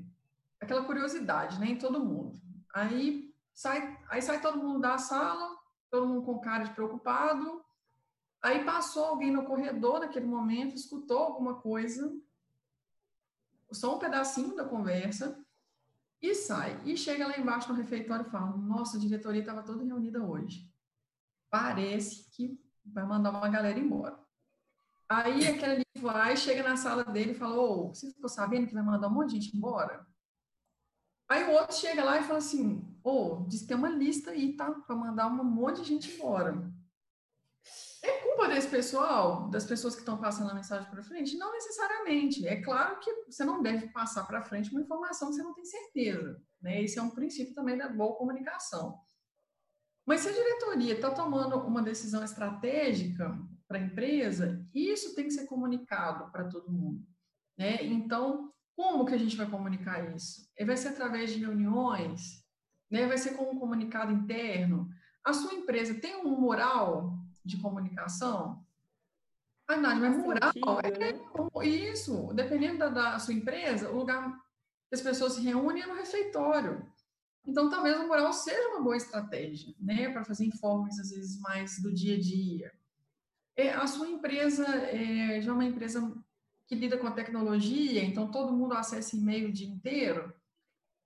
Speaker 2: aquela curiosidade né, em todo mundo. Aí sai, aí sai todo mundo da sala, todo mundo com cara de preocupado. Aí passou alguém no corredor naquele momento, escutou alguma coisa, só um pedacinho da conversa, e sai. E chega lá embaixo no refeitório e fala: Nossa, a diretoria estava toda reunida hoje. Parece que vai mandar uma galera embora. Aí aquele ali vai, chega na sala dele e fala: Ô, você ficou sabendo que vai mandar um monte de gente embora? Aí o outro chega lá e fala assim: Ô, oh, diz que tem uma lista aí, tá? Para mandar um monte de gente embora. É culpa desse pessoal, das pessoas que estão passando a mensagem para frente? Não necessariamente. É claro que você não deve passar para frente uma informação que você não tem certeza. Né? Esse é um princípio também da boa comunicação. Mas se a diretoria está tomando uma decisão estratégica para a empresa, isso tem que ser comunicado para todo mundo. Né? Então, como que a gente vai comunicar isso? Vai ser através de reuniões? Né? Vai ser com um comunicado interno? A sua empresa tem um moral de comunicação? Ah, Nádia, mas moral é isso. Dependendo da, da, sua empresa, o lugar que as pessoas se reúnem é no refeitório. Então, talvez o moral seja uma boa estratégia, né, para fazer informes, às vezes, mais do dia a dia. É, a sua empresa é, já é uma empresa que lida com a tecnologia, então todo mundo acessa e-mail o dia inteiro.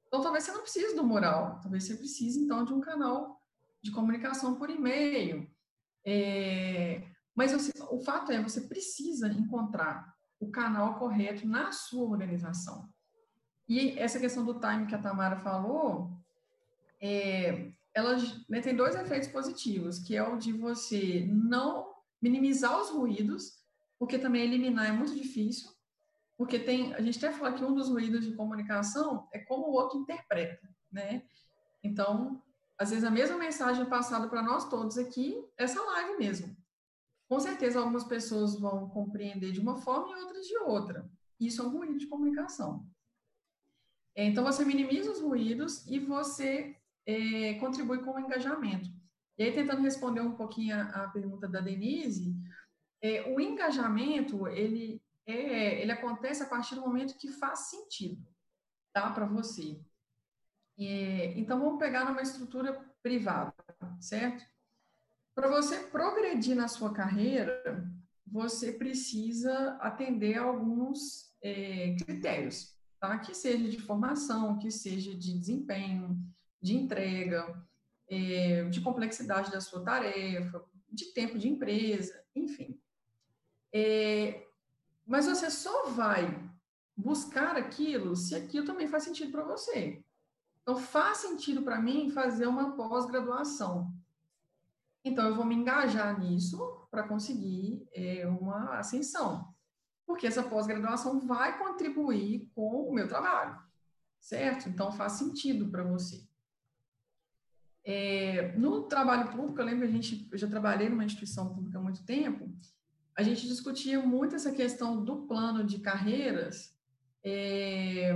Speaker 2: Então, talvez você não precise do moral, talvez você precise, então, de um canal de comunicação por e-mail. É, mas o fato é, você precisa encontrar o canal correto na sua organização. E essa questão do time que a Tamara falou, é, ela né, tem dois efeitos positivos, que é o de você não minimizar os ruídos, porque também eliminar é muito difícil, porque tem, a gente até fala que um dos ruídos de comunicação é como o outro interpreta, né? Então, às vezes a mesma mensagem passada para nós todos aqui, essa live mesmo. Com certeza algumas pessoas vão compreender de uma forma e outras de outra. Isso é um ruído de comunicação. Então, você minimiza os ruídos e você é, contribui com o engajamento. E aí, tentando responder um pouquinho a, a pergunta da Denise, é, o engajamento, ele, é, ele acontece a partir do momento que faz sentido, tá, para você. É, então, vamos pegar numa estrutura privada, certo? Para você progredir na sua carreira, você precisa atender a alguns é, critérios, tá? Que seja de formação, que seja de desempenho, de entrega, é, de complexidade da sua tarefa, de tempo de empresa, enfim. É, mas você só vai buscar aquilo se aquilo também faz sentido para você. Então, faz sentido para mim fazer uma pós-graduação. Então, eu vou me engajar nisso para conseguir é, uma ascensão. Porque essa pós-graduação vai contribuir com o meu trabalho, certo? Então, faz sentido para você. É, no trabalho público, eu lembro que a gente, eu já trabalhei numa instituição pública há muito tempo, a gente discutia muito essa questão do plano de carreiras, é,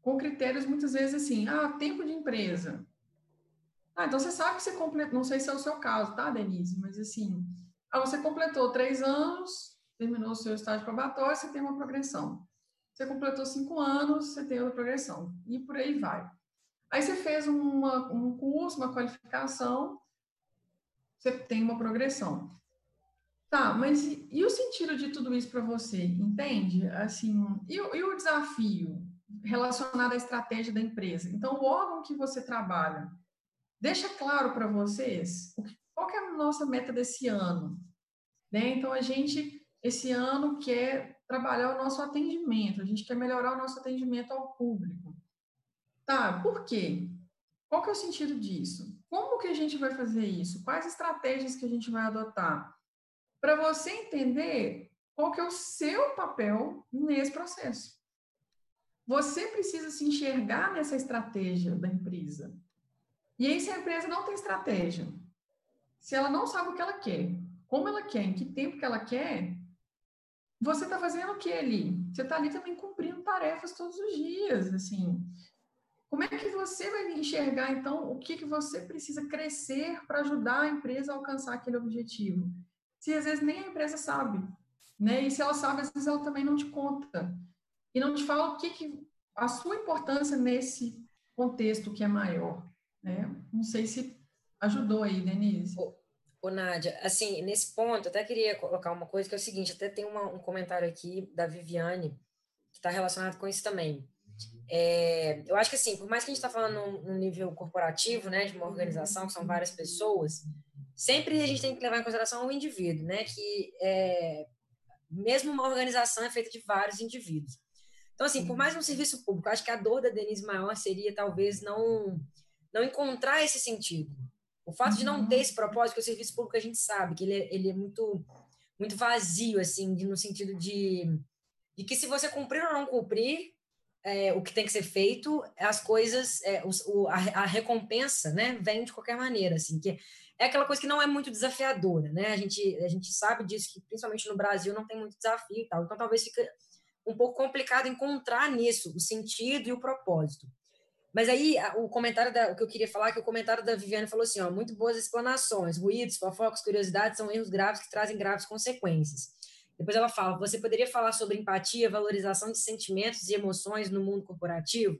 Speaker 2: com critérios muitas vezes assim, ah, tempo de empresa. Ah, então você sabe que você completou, não sei se é o seu caso, tá, Denise? Mas assim, ah, você completou três anos, terminou o seu estágio probatório, você tem uma progressão. Você completou cinco anos, você tem outra progressão. E por aí vai. Aí você fez uma, um curso, uma qualificação, você tem uma progressão. Tá, mas e, e o sentido de tudo isso para você, entende? Assim, e, e o desafio? relacionada à estratégia da empresa. Então, o órgão que você trabalha, deixa claro para vocês qual é a nossa meta desse ano. Né? Então, a gente, esse ano, quer trabalhar o nosso atendimento, a gente quer melhorar o nosso atendimento ao público. Tá, por quê? Qual que é o sentido disso? Como que a gente vai fazer isso? Quais estratégias que a gente vai adotar? Para você entender qual que é o seu papel nesse processo. Você precisa se enxergar nessa estratégia da empresa. E aí, se a empresa não tem estratégia, se ela não sabe o que ela quer, como ela quer, em que tempo que ela quer, você está fazendo o que ali? Você está ali também cumprindo tarefas todos os dias, assim. Como é que você vai enxergar, então, o que, que você precisa crescer para ajudar a empresa a alcançar aquele objetivo? Se às vezes nem a empresa sabe, né? E se ela sabe, às vezes ela também não te conta e não te fala o que, que a sua importância nesse contexto que é maior. Né? Não sei se ajudou aí, Denise.
Speaker 1: Ô, Nádia, assim, nesse ponto, até queria colocar uma coisa que é o seguinte, até tem uma, um comentário aqui da Viviane, que está relacionado com isso também. É, eu acho que assim, por mais que a gente está falando no nível corporativo, né, de uma organização que são várias pessoas, sempre a gente tem que levar em consideração o indivíduo, né, que é, mesmo uma organização é feita de vários indivíduos. Então, assim, por mais um serviço público, acho que a dor da Denise maior seria talvez não não encontrar esse sentido. O fato de não ter esse propósito, que o serviço público a gente sabe que ele é, ele é muito muito vazio, assim, de, no sentido de, de que se você cumprir ou não cumprir, é, o que tem que ser feito, as coisas, é, o, a, a, recompensa, né, vem de qualquer maneira, assim, que é aquela coisa que não é muito desafiadora, né, a gente, a gente sabe disso, que principalmente no Brasil não tem muito desafio e tal, então talvez fique um pouco complicado encontrar nisso o sentido e o propósito. Mas aí, o comentário da, o que eu queria falar, que o comentário da Viviane falou assim, ó, muito boas explanações, ruídos, fofocas, curiosidades são erros graves que trazem graves consequências. Depois ela fala: você poderia falar sobre empatia, valorização de sentimentos e emoções no mundo corporativo?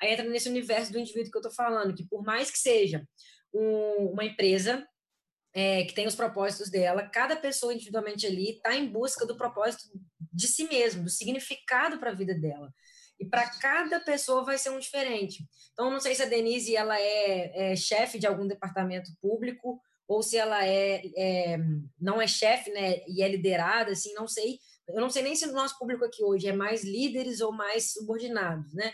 Speaker 1: Aí entra nesse universo do indivíduo que eu estou falando, que por mais que seja um, uma empresa é, que tem os propósitos dela, cada pessoa individualmente ali está em busca do propósito de si mesmo, do significado para a vida dela. E para cada pessoa vai ser um diferente. Então, não sei se a Denise ela é, é chefe de algum departamento público ou se ela é, é não é chefe, né, e é liderada, assim, não sei. Eu não sei nem se o nosso público aqui hoje é mais líderes ou mais subordinados, né?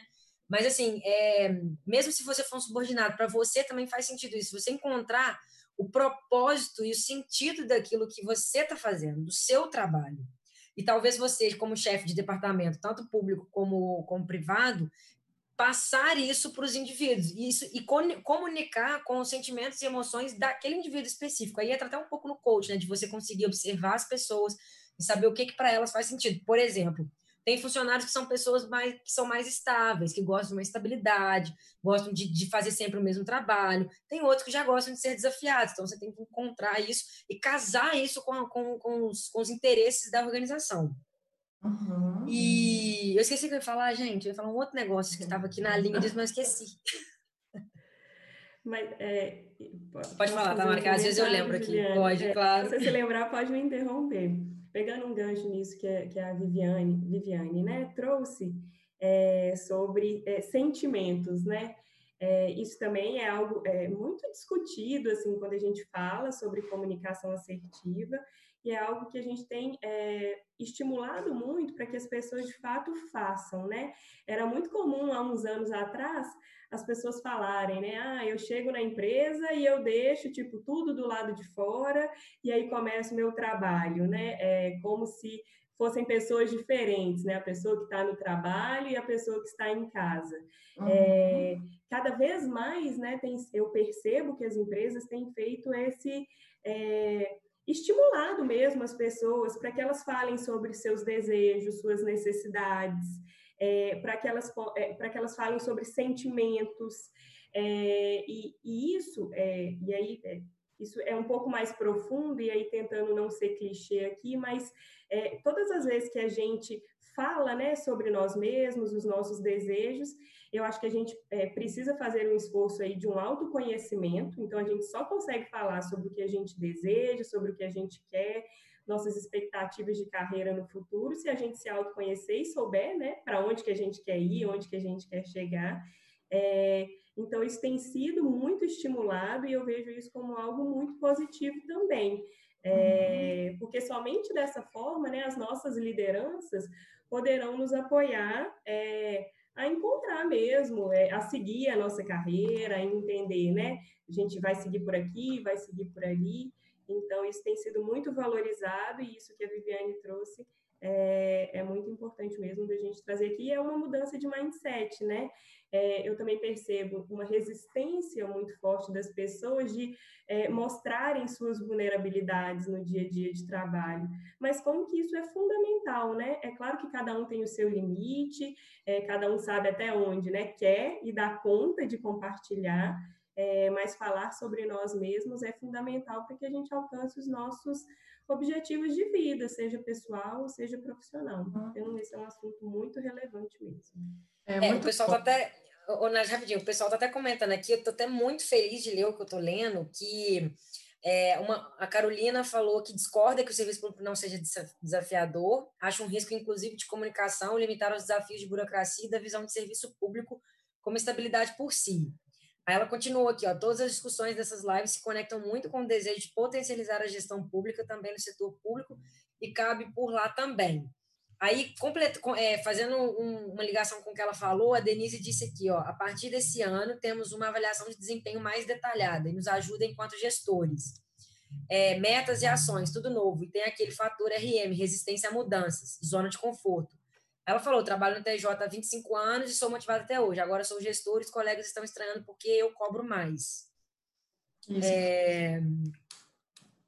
Speaker 1: Mas assim, é, mesmo se você for um subordinado, para você também faz sentido isso. Você encontrar o propósito e o sentido daquilo que você está fazendo, do seu trabalho. E talvez você, como chefe de departamento, tanto público como, como privado, passar isso para os indivíduos isso, e comunicar com os sentimentos e emoções daquele indivíduo específico. Aí entra até um pouco no coach, né, de você conseguir observar as pessoas e saber o que, que para elas faz sentido. Por exemplo, tem funcionários que são pessoas mais, que são mais estáveis, que gostam de uma estabilidade, gostam de, de fazer sempre o mesmo trabalho. Tem outros que já gostam de ser desafiados. Então, você tem que encontrar isso e casar isso com, com, com, os, com os interesses da organização. Uhum. E eu esqueci que eu ia falar, gente. Eu ia falar um outro negócio que estava aqui na linha disso, mas esqueci.
Speaker 3: Mas, é,
Speaker 1: pode, pode falar, tá, Marca? Às vezes eu lembro aqui. Juliana. Pode, é, claro.
Speaker 3: Se você lembrar, pode me interromper. Pegando um gancho nisso que, é, que a Viviane, Viviane né, trouxe é, sobre é, sentimentos, né? É, isso também é algo é, muito discutido, assim, quando a gente fala sobre comunicação assertiva, e é algo que a gente tem é, estimulado muito para que as pessoas de fato façam, né? Era muito comum há uns anos atrás as pessoas falarem, né? Ah, eu chego na empresa e eu deixo tipo tudo do lado de fora e aí começa o meu trabalho, né? É como se fossem pessoas diferentes, né? A pessoa que está no trabalho e a pessoa que está em casa. Uhum. É, cada vez mais, né? Tem, eu percebo que as empresas têm feito esse é, estimulado mesmo as pessoas para que elas falem sobre seus desejos, suas necessidades, é, para que, elas, é, que elas falem sobre sentimentos. É, e, e, isso, é, e aí, é, isso é um pouco mais profundo, e aí tentando não ser clichê aqui, mas é, todas as vezes que a gente fala né, sobre nós mesmos, os nossos desejos, eu acho que a gente é, precisa fazer um esforço aí de um autoconhecimento, então a gente só consegue falar sobre o que a gente deseja, sobre o que a gente quer, nossas expectativas de carreira no futuro, se a gente se autoconhecer e souber, né, para onde que a gente quer ir, onde que a gente quer chegar. É, então, isso tem sido muito estimulado e eu vejo isso como algo muito positivo também. É, porque somente dessa forma, né, as nossas lideranças poderão nos apoiar é, a encontrar mesmo, é, a seguir a nossa carreira, a entender, né? A gente vai seguir por aqui, vai seguir por ali. Então, isso tem sido muito valorizado e isso que a Viviane trouxe é, é muito importante mesmo da gente trazer aqui. É uma mudança de mindset, né? É, eu também percebo uma resistência muito forte das pessoas de é, mostrarem suas vulnerabilidades no dia a dia de trabalho. Mas como que isso é fundamental, né? É claro que cada um tem o seu limite, é, cada um sabe até onde né, quer e dá conta de compartilhar, é, mas falar sobre nós mesmos é fundamental para que a gente alcance os nossos objetivos de vida, seja pessoal, seja profissional. Uhum. Então, esse é um assunto muito relevante mesmo.
Speaker 1: É, é o pessoal está até ô, Nath, rapidinho, o pessoal tá até comentando aqui, eu tô até muito feliz de ler o que eu tô lendo, que é, uma, a Carolina falou que discorda que o serviço público não seja desafiador, acha um risco, inclusive, de comunicação, limitar os desafios de burocracia e da visão de serviço público como estabilidade por si. Aí ela continuou aqui, ó, todas as discussões dessas lives se conectam muito com o desejo de potencializar a gestão pública também no setor público e cabe por lá também. Aí, completo, é, fazendo um, uma ligação com o que ela falou, a Denise disse aqui, ó, a partir desse ano temos uma avaliação de desempenho mais detalhada e nos ajuda enquanto gestores. É, metas e ações, tudo novo. E tem aquele fator RM, resistência a mudanças, zona de conforto. Ela falou, trabalho no TJ há 25 anos e sou motivada até hoje. Agora sou gestor e os colegas estão estranhando porque eu cobro mais. É,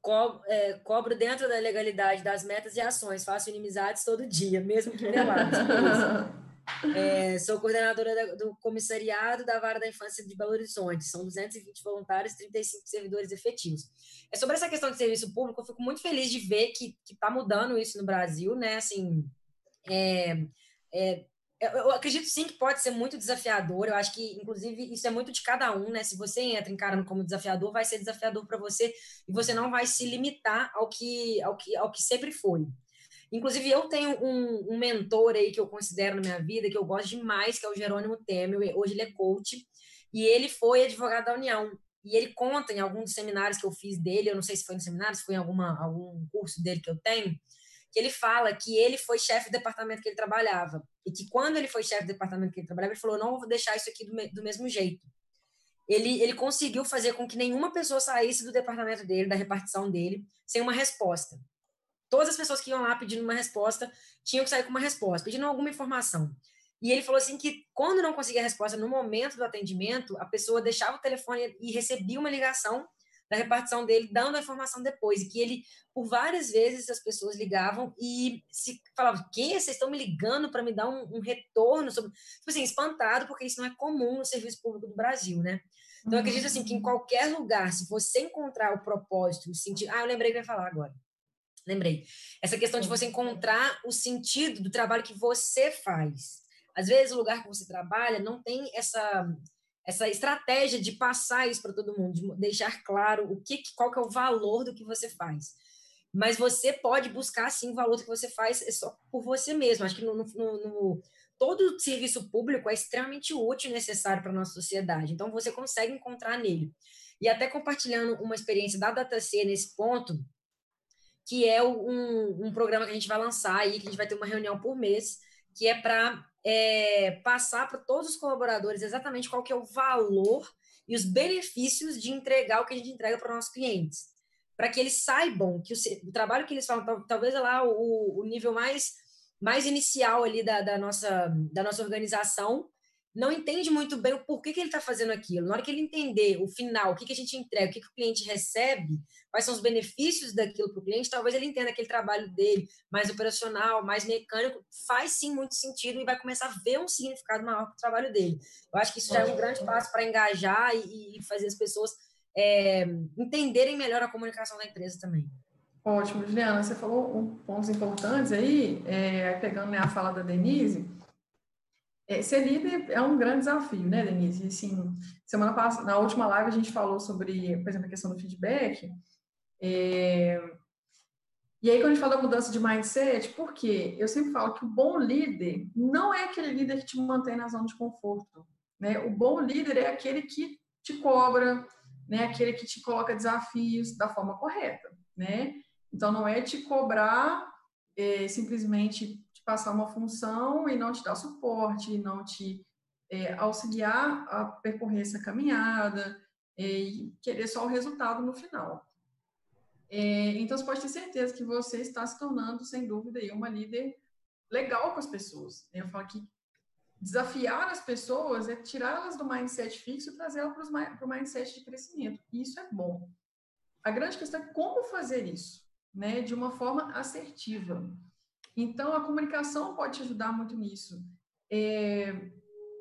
Speaker 1: co é, cobro dentro da legalidade das metas e ações, faço inimizades todo dia, mesmo que pelados. é, sou coordenadora da, do comissariado da Vara da Infância de Belo Horizonte. São 220 voluntários, 35 servidores efetivos. É sobre essa questão de serviço público, eu fico muito feliz de ver que está mudando isso no Brasil, né? Assim, é, é, eu acredito sim que pode ser muito desafiador. Eu acho que, inclusive, isso é muito de cada um, né? Se você entra encarando como desafiador, vai ser desafiador para você e você não vai se limitar ao que, ao que, ao que sempre foi. Inclusive, eu tenho um, um mentor aí que eu considero na minha vida, que eu gosto demais, que é o Jerônimo Temer. Hoje ele é coach e ele foi advogado da União. E ele conta em alguns seminários que eu fiz dele, eu não sei se foi no seminário, se foi em alguma, algum curso dele que eu tenho, que ele fala que ele foi chefe do departamento que ele trabalhava. E que quando ele foi chefe do departamento que ele trabalhava, ele falou: não vou deixar isso aqui do, me do mesmo jeito. Ele, ele conseguiu fazer com que nenhuma pessoa saísse do departamento dele, da repartição dele, sem uma resposta. Todas as pessoas que iam lá pedindo uma resposta tinham que sair com uma resposta, pedindo alguma informação. E ele falou assim que quando não conseguia a resposta no momento do atendimento, a pessoa deixava o telefone e recebia uma ligação da repartição dele, dando a informação depois, e que ele, por várias vezes, as pessoas ligavam e se falavam, que vocês estão me ligando para me dar um, um, retorno sobre, tipo assim, espantado, porque isso não é comum no serviço público do Brasil, né? Então, eu acredito assim que em qualquer lugar, se você encontrar o propósito, o sentido. Ah, eu lembrei que vai falar agora. Lembrei. Essa questão de você encontrar o sentido do trabalho que você faz. Às vezes, o lugar que você trabalha não tem essa essa estratégia de passar isso para todo mundo, de deixar claro o que, qual que é o valor do que você faz. Mas você pode buscar sim o valor do que você faz é só por você mesmo. Acho que no, no, no todo serviço público é extremamente útil e necessário para a nossa sociedade. Então você consegue encontrar nele. E até compartilhando uma experiência da DataC nesse ponto, que é um, um programa que a gente vai lançar aí, que a gente vai ter uma reunião por mês, que é para é, passar para todos os colaboradores exatamente qual que é o valor e os benefícios de entregar o que a gente entrega para os nossos clientes. Para que eles saibam que o, o, trabalho que eles falam, talvez lá o, o nível mais, mais inicial ali da, da, nossa, da nossa organização, não entende muito bem o porquê que ele está fazendo aquilo. Na hora que ele entender o final, o que, que a gente entrega, o que, que o cliente recebe, quais são os benefícios daquilo para o cliente, talvez ele entenda aquele trabalho dele mais operacional, mais mecânico, faz sim muito sentido e vai começar a ver um significado maior para o trabalho dele. Eu acho que isso já é um grande passo para engajar e, e, fazer as pessoas é, entenderem melhor a comunicação da empresa também.
Speaker 2: Ótimo, Juliana, você falou pontos importantes aí, é, pegando né, a fala da Denise, ser líder é um grande desafio, né, Denise? Assim, semana passada, na última live, a gente falou sobre, por exemplo, a questão do feedback. É... E aí, quando a gente fala da mudança de mindset, por quê? Eu sempre falo que o bom líder não é aquele líder que te mantém na zona de conforto. Né? O bom líder é aquele que te cobra, né? aquele que te coloca desafios da forma correta. Né? Então, não é te cobrar é, simplesmente te passar uma função e não te dar suporte, não te é, auxiliar a percorrer essa caminhada é, e querer só o resultado no final. É, então, você pode ter certeza que você está se tornando, sem dúvida, uma líder legal com as pessoas. Eu falo que desafiar as pessoas é tirá-las do mindset fixo e trazê-las para o mindset de crescimento. Isso é bom. A grande questão é como fazer isso, né, de uma forma assertiva. Então, a comunicação pode te ajudar muito nisso. É,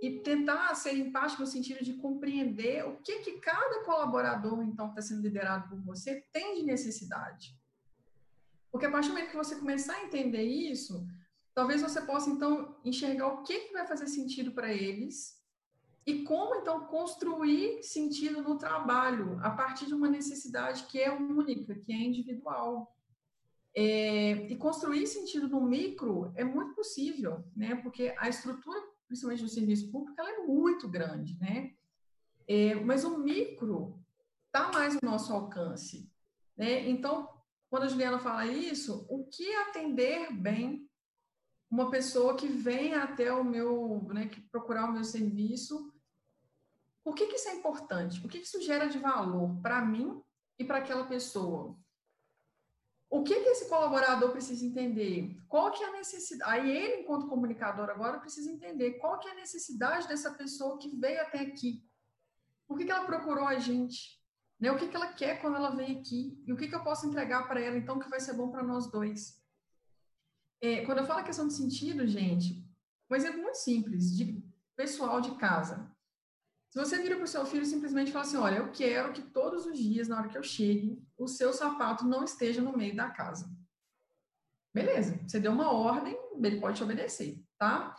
Speaker 2: e tentar ser empático no sentido de compreender o que, que cada colaborador, então, que está sendo liderado por você, tem de necessidade. Porque a partir do momento que você começar a entender isso, talvez você possa, então, enxergar o que, que vai fazer sentido para eles E como, então, construir sentido no trabalho a partir de uma necessidade que é única, que é individual. É, e construir sentido no micro é muito possível, né? Porque a estrutura, principalmente do serviço público, ela é muito grande, né? É, mas o micro está mais no nosso alcance, né? Então, quando a Juliana fala isso, o que atender bem uma pessoa que vem até o meu, né, que procurar o meu serviço, por que, que isso é importante? O que, que isso gera de valor para mim e para aquela pessoa? O que, que esse colaborador precisa entender? Qual que é a necessidade? Aí ele, enquanto comunicador agora, precisa entender qual que é a necessidade dessa pessoa que veio até aqui. Por que, que ela procurou a gente? Né? O que, que ela quer quando ela vem aqui? E o que, que eu posso entregar para ela, então, que vai ser bom para nós dois? É, quando eu falo a questão de sentido, gente, um exemplo muito simples, de pessoal de casa. Se você vira para o seu filho e simplesmente fala assim: Olha, eu quero que todos os dias, na hora que eu chegue, o seu sapato não esteja no meio da casa. Beleza, você deu uma ordem, ele pode te obedecer, tá?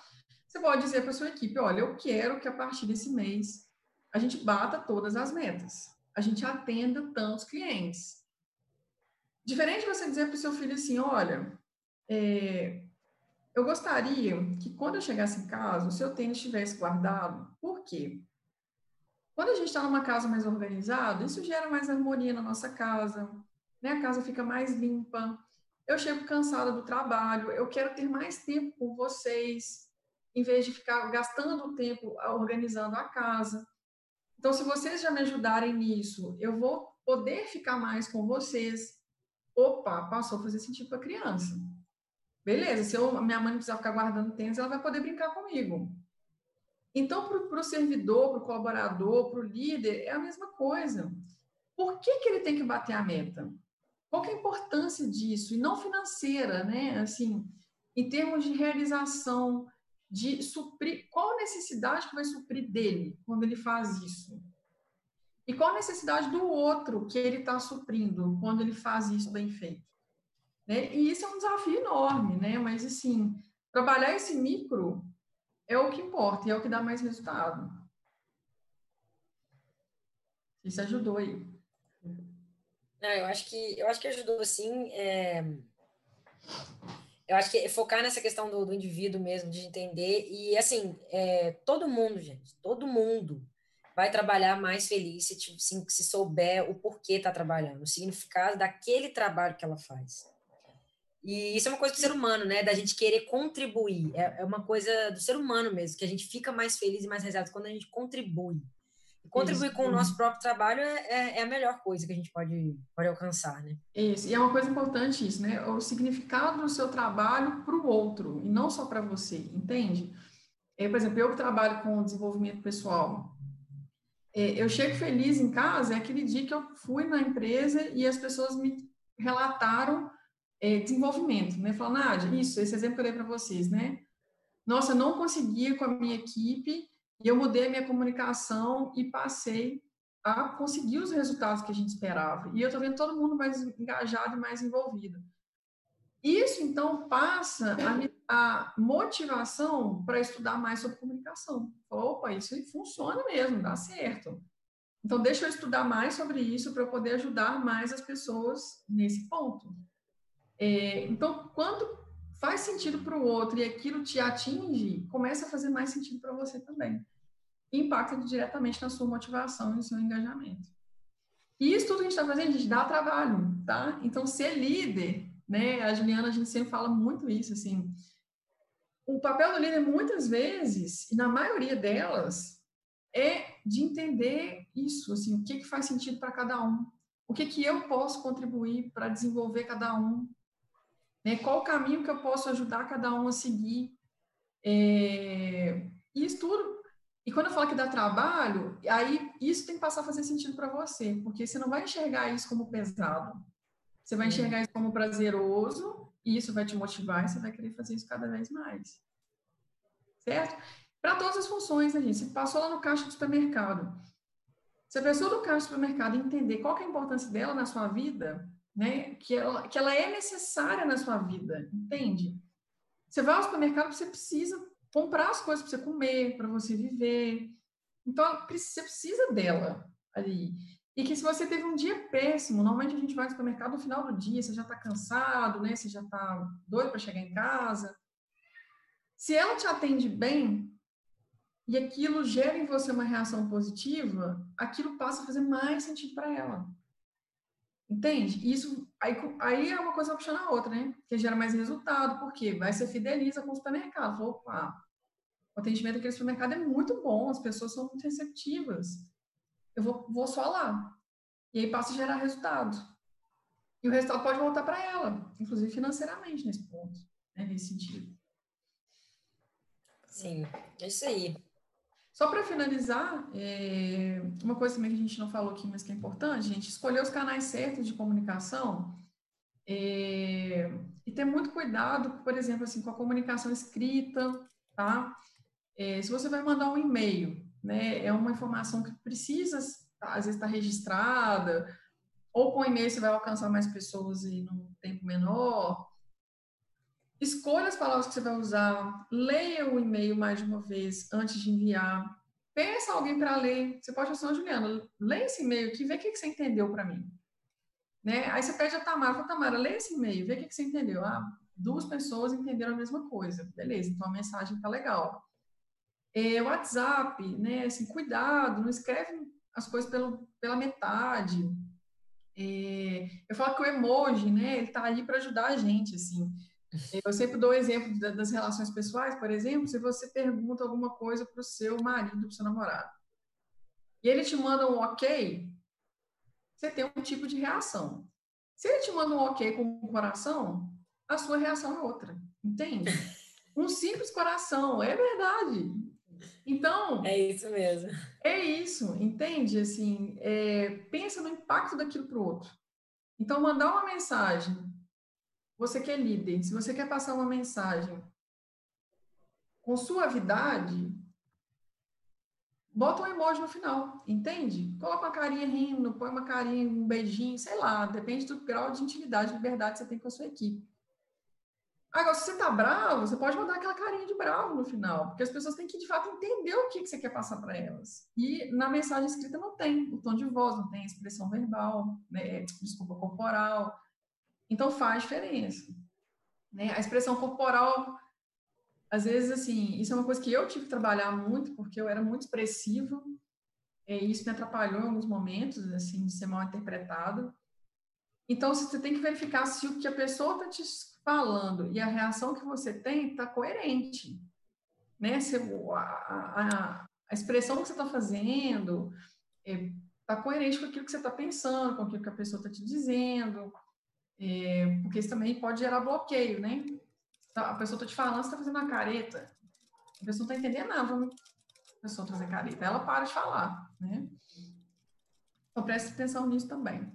Speaker 2: Você pode dizer para a sua equipe: Olha, eu quero que a partir desse mês a gente bata todas as metas, a gente atenda tantos clientes. Diferente você dizer para o seu filho assim: Olha, é, eu gostaria que quando eu chegasse em casa, o seu tênis estivesse guardado. Por quê? Quando a gente está numa casa mais organizada, isso gera mais harmonia na nossa casa, né? A casa fica mais limpa. Eu chego cansada do trabalho, eu quero ter mais tempo com vocês, em vez de ficar gastando tempo organizando a casa. Então, se vocês já me ajudarem nisso, eu vou poder ficar mais com vocês. Opa, passou a fazer sentido para a criança. Beleza, se eu, minha mãe precisar ficar guardando tênis, ela vai poder brincar comigo. Então, para o servidor, para o colaborador, para o líder, é a mesma coisa. Por que, que ele tem que bater a meta? Qual é a importância disso? E não financeira, né? Assim, em termos de realização, de suprir, qual a necessidade que vai suprir dele quando ele faz isso? E qual a necessidade do outro que ele está suprindo quando ele faz isso bem feito? Né? E isso é um desafio enorme, né? Mas, assim, trabalhar esse micro é o que importa e é o que dá mais resultado. Isso ajudou aí.
Speaker 1: Não, eu acho que eu acho que ajudou sim. É... Eu acho que focar nessa questão do, do indivíduo mesmo, de entender e assim, é, todo mundo, gente, todo mundo vai trabalhar mais feliz se, se, se souber o porquê está trabalhando, o significado daquele trabalho que ela faz. E isso é uma coisa do ser humano, né? Da gente querer contribuir. É, é uma coisa do ser humano mesmo, que a gente fica mais feliz e mais realizado quando a gente contribui. E contribuir isso. com o nosso próprio trabalho é, é, é, a melhor coisa que a gente pode, pode alcançar, né?
Speaker 2: Isso, e é uma coisa importante isso, né? O significado do seu trabalho para o outro, e não só para você, entende? É, por exemplo, eu que trabalho com desenvolvimento pessoal, eu chego feliz em casa, é aquele dia que eu fui na empresa e as pessoas me relataram é, desenvolvimento, né? Falando, Nádia, isso, esse exemplo que eu dei para vocês, né? Nossa, eu não conseguia com a minha equipe e eu mudei a minha comunicação e passei a conseguir os resultados que a gente esperava. E eu estou vendo todo mundo mais engajado e mais envolvido. Isso, então, passa a, a motivação para estudar mais sobre comunicação. Opa, isso funciona mesmo, dá certo. Então, deixa eu estudar mais sobre isso para poder ajudar mais as pessoas nesse ponto. É, então, quando faz sentido para o outro e aquilo te atinge, começa a fazer mais sentido para você também. Impacta diretamente na sua motivação e no seu engajamento. E isso tudo que a gente está fazendo, a gente dá trabalho, tá? Então, ser líder, né? A Juliana, a gente sempre fala muito isso, assim. O papel do líder, muitas vezes, e na maioria delas, é de entender isso, assim, o que, que faz sentido para cada um. O que, que eu posso contribuir para desenvolver cada um né? Qual o caminho que eu posso ajudar cada um a seguir? É, isso tudo. E quando eu falo que dá trabalho, aí isso tem que passar a fazer sentido para você, porque você não vai enxergar isso como pesado. Você vai enxergar isso como prazeroso, e isso vai te motivar, e você vai querer fazer isso cada vez mais. Certo? Para todas as funções, né, gente? Você passou lá no caixa do supermercado. Se a pessoa do caixa do supermercado entender qual é a importância dela na sua vida, né? Que ela, que ela é necessária na sua vida, entende? Você vai ao supermercado, você precisa comprar as coisas para você comer, para você viver. Então, você precisa dela ali. E que se você teve um dia péssimo, normalmente a gente vai no supermercado no final do dia, você já está cansado, né? Você já está doido para chegar em casa. Se ela te atende bem e aquilo gera em você uma reação positiva, aquilo passa a fazer mais sentido para ela. Entende? Isso aí, aí é uma coisa puxando a outra, né? Que gera mais resultado, porque vai se fideliza com o supermercado. Opa, o atendimento daquele supermercado é muito bom, as pessoas são muito receptivas. Eu vou, vou só lá. E aí passa a gerar resultado. E o resultado pode voltar para ela, inclusive financeiramente nesse ponto, né? nesse sentido.
Speaker 1: Sim, é isso aí.
Speaker 2: Só para finalizar, é, uma coisa também que a gente não falou aqui, mas que é importante, gente escolher os canais certos de comunicação é, e ter muito cuidado, por exemplo, assim, com a comunicação escrita, tá? É, se você vai mandar um e-mail, né, é uma informação que precisa, às vezes, estar tá registrada, ou com e-mail você vai alcançar mais pessoas em num tempo menor. Escolha as palavras que você vai usar, leia o e-mail mais de uma vez antes de enviar. Peça alguém para ler. Você pode falar, Juliana, leia esse e-mail aqui, vê o que, você entendeu para mim. Né? Aí você pede a Tamara, fala, Tamara, lê esse e-mail, vê o que, você entendeu. Ah, duas pessoas entenderam a mesma coisa. Beleza, então a mensagem está legal. É, WhatsApp, né? Assim, cuidado, não escreve as coisas pelo, pela metade. É, eu falo que o emoji, né? Ele tá aí para ajudar a gente, assim. Eu sempre dou o exemplo das relações pessoais, por exemplo, se você pergunta alguma coisa para o seu marido, para o seu namorado, e ele te manda um ok, você tem um tipo de reação. Se ele te manda um ok com o coração, a sua reação é outra, entende? Um simples coração, é verdade. Então.
Speaker 1: É isso mesmo.
Speaker 2: É isso, entende? Assim, é, pensa no impacto daquilo para o outro. Então, mandar uma mensagem. Você que é líder, se você quer passar uma mensagem com suavidade, bota um emoji no final, entende? Coloca uma carinha rindo, põe uma carinha, um beijinho, sei lá, depende do grau de intimidade, de liberdade que você tem com a sua equipe. Agora, se você tá bravo, você pode mandar aquela carinha de bravo no final, porque as pessoas têm que, de fato, entender o que, que você quer passar para elas. E na mensagem escrita não tem o tom de voz, não tem a expressão verbal, né? desculpa, corporal. Então, faz diferença. Né? A expressão corporal, às vezes, assim, isso é uma coisa que eu tive que trabalhar muito, porque eu era muito expressiva, e isso me atrapalhou em alguns momentos, assim, de ser mal interpretado. Então, você tem que verificar se o que a pessoa está te falando e a reação que você tem está coerente. Né? Se, a, a, a expressão que você está fazendo está é, coerente com aquilo que você está pensando, com aquilo que a pessoa está te dizendo, é, porque isso também pode gerar bloqueio, né? Tá, a pessoa está te falando, você está fazendo uma careta, a pessoa não está entendendo nada, a pessoa fazer careta, ela para de falar, né? Então preste atenção nisso também.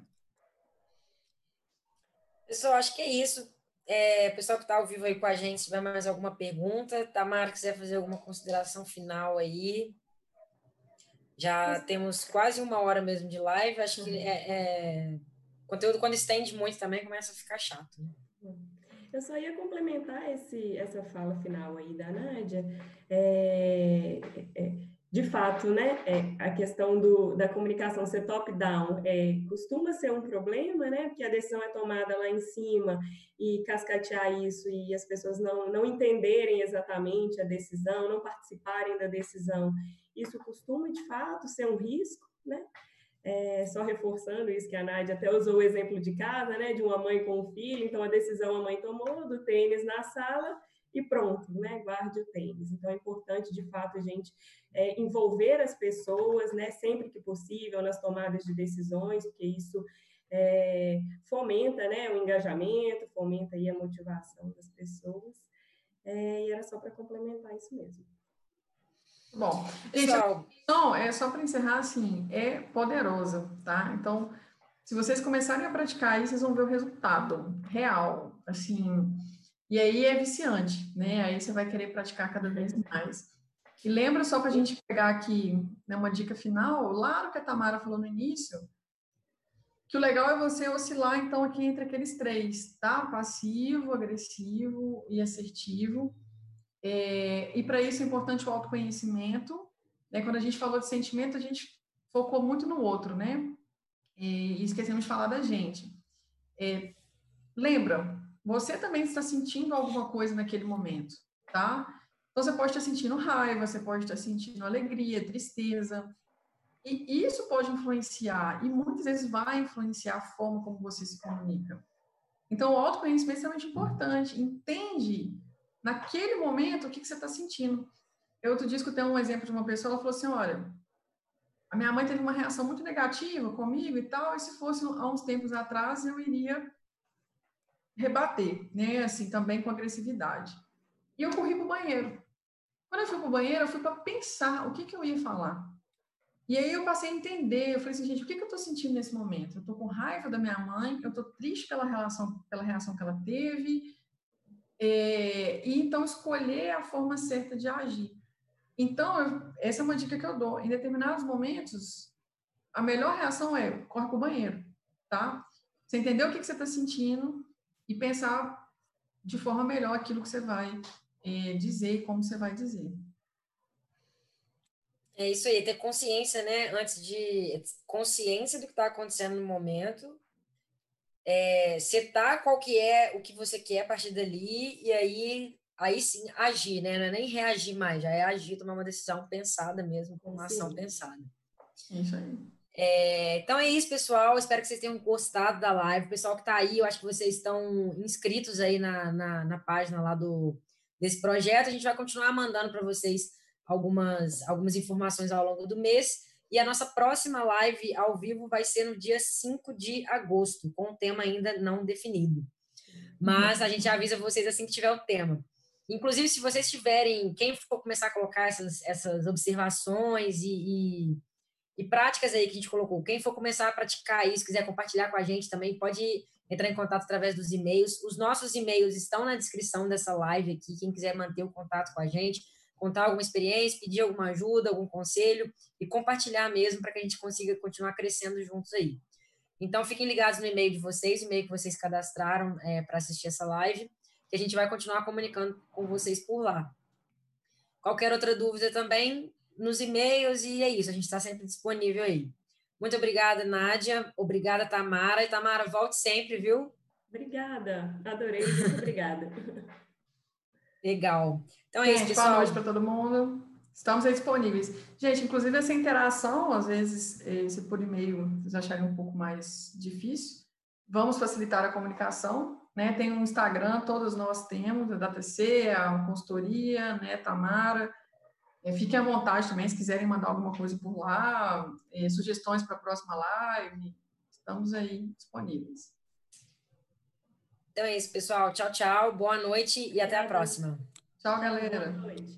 Speaker 1: Pessoal, acho que é isso. É, pessoal que está ao vivo aí com a gente, se tiver mais alguma pergunta, Tamara, quiser fazer alguma consideração final aí. Já temos quase uma hora mesmo de live. Acho que é, é... conteúdo, quando estende muito, também começa a ficar chato. Né?
Speaker 3: Eu só ia complementar esse, essa fala final aí da Nádia. É, é, de fato, né, é, a questão do, da comunicação ser top-down é, costuma ser um problema, né, porque a decisão é tomada lá em cima e cascatear isso e as pessoas não, não entenderem exatamente a decisão, não participarem da decisão, isso costuma, de fato, ser um risco, né, é, só reforçando isso que a Nádia até usou o exemplo de casa, né, de uma mãe com um filho, então a decisão a mãe tomou do tênis na sala, e pronto, né? Guarde o tênis. Então é importante, de fato, a gente é, envolver as pessoas, né? Sempre que possível nas tomadas de decisões, porque isso é, fomenta, né? O engajamento, fomenta aí a motivação das pessoas. É, e era só para complementar isso mesmo.
Speaker 2: Bom, gente, então, é só para encerrar, assim, é poderosa, tá? Então, se vocês começarem a praticar isso, vocês vão ver o resultado real, assim, e aí é viciante, né? Aí você vai querer praticar cada vez mais. E lembra só para a gente pegar aqui né, uma dica final, lá no que a Tamara falou no início, que o legal é você oscilar, então, aqui entre aqueles três, tá? Passivo, agressivo e assertivo. É, e para isso é importante o autoconhecimento, né, quando a gente falou de sentimento, a gente focou muito no outro, né? E esquecemos de falar da gente. É, lembra, você também está sentindo alguma coisa naquele momento, tá? Então, você pode estar sentindo raiva, você pode estar sentindo alegria, tristeza. E isso pode influenciar, e muitas vezes vai influenciar a forma como você se comunica. Então, o autoconhecimento é extremamente importante. Entende, naquele momento, o que, que você está sentindo. Eu outro dia escutei um exemplo de uma pessoa, ela falou assim, olha, a minha mãe teve uma reação muito negativa comigo e tal, e se fosse há uns tempos atrás, eu iria rebater, né, assim, também com agressividade. E eu corri para o banheiro. Quando eu fui para o banheiro, eu fui para pensar o que, que eu ia falar. E aí eu passei a entender, eu falei assim, gente, o que, que eu estou sentindo nesse momento? Eu estou com raiva da minha mãe, eu estou triste pela relação, pela reação que ela teve, é, e então escolher a forma certa de agir. Então, eu, essa é uma dica que eu dou. Em determinados momentos, a melhor reação é corre para o banheiro, tá? Você entender o que, que você está sentindo e pensar de forma melhor aquilo que você vai é, dizer e como você vai dizer.
Speaker 1: É isso aí, ter consciência, né? Antes de consciência do que está acontecendo no momento, é, setar qual que é o que você quer a partir dali e aí aí sim agir, né? Não é nem reagir mais, já é agir, tomar uma decisão pensada mesmo, com uma sim. ação pensada.
Speaker 2: Isso aí.
Speaker 1: É, então é isso, pessoal. Espero que vocês tenham gostado da live. O pessoal que está aí, eu acho que vocês estão inscritos aí na, na, na página lá do, desse projeto. A gente vai continuar mandando para vocês algumas, algumas informações ao longo do mês. E a nossa próxima live ao vivo vai ser no dia 5 de agosto, com o tema ainda não definido. Mas a gente avisa vocês assim que tiver o tema. Inclusive, se vocês tiverem, quem for começar a colocar essas, essas observações e, e e práticas aí que a gente colocou. Quem for começar a praticar isso, quiser compartilhar com a gente também, pode entrar em contato através dos e-mails. Os nossos e-mails estão na descrição dessa live aqui. Quem quiser manter o contato com a gente, contar alguma experiência, pedir alguma ajuda, algum conselho e compartilhar mesmo para que a gente consiga continuar crescendo juntos aí. Então, fiquem ligados no e-mail de vocês, e-mail que vocês cadastraram é, para assistir essa live, que a gente vai continuar comunicando com vocês por lá. Qualquer outra dúvida também, nos e-mails e é isso, a gente está sempre disponível aí. Muito obrigada, Nádia. Obrigada, Tamara. E Tamara, volte sempre, viu?
Speaker 3: Obrigada, adorei, muito obrigada.
Speaker 1: Legal. Então é isso, pessoal.
Speaker 2: Boa noite para todo mundo. Estamos aí disponíveis. Gente, inclusive essa interação, às vezes, se por e-mail vocês acharem um pouco mais difícil, vamos facilitar a comunicação. Né? Tem um Instagram, todos nós temos, a DataC, a consultoria, né, Tamara. É, fiquem à vontade também, se quiserem mandar alguma coisa por lá, é, sugestões para a próxima live, estamos aí disponíveis.
Speaker 1: Então é isso, pessoal. Tchau, tchau. Boa noite e até a próxima.
Speaker 2: Tchau, galera. Boa noite.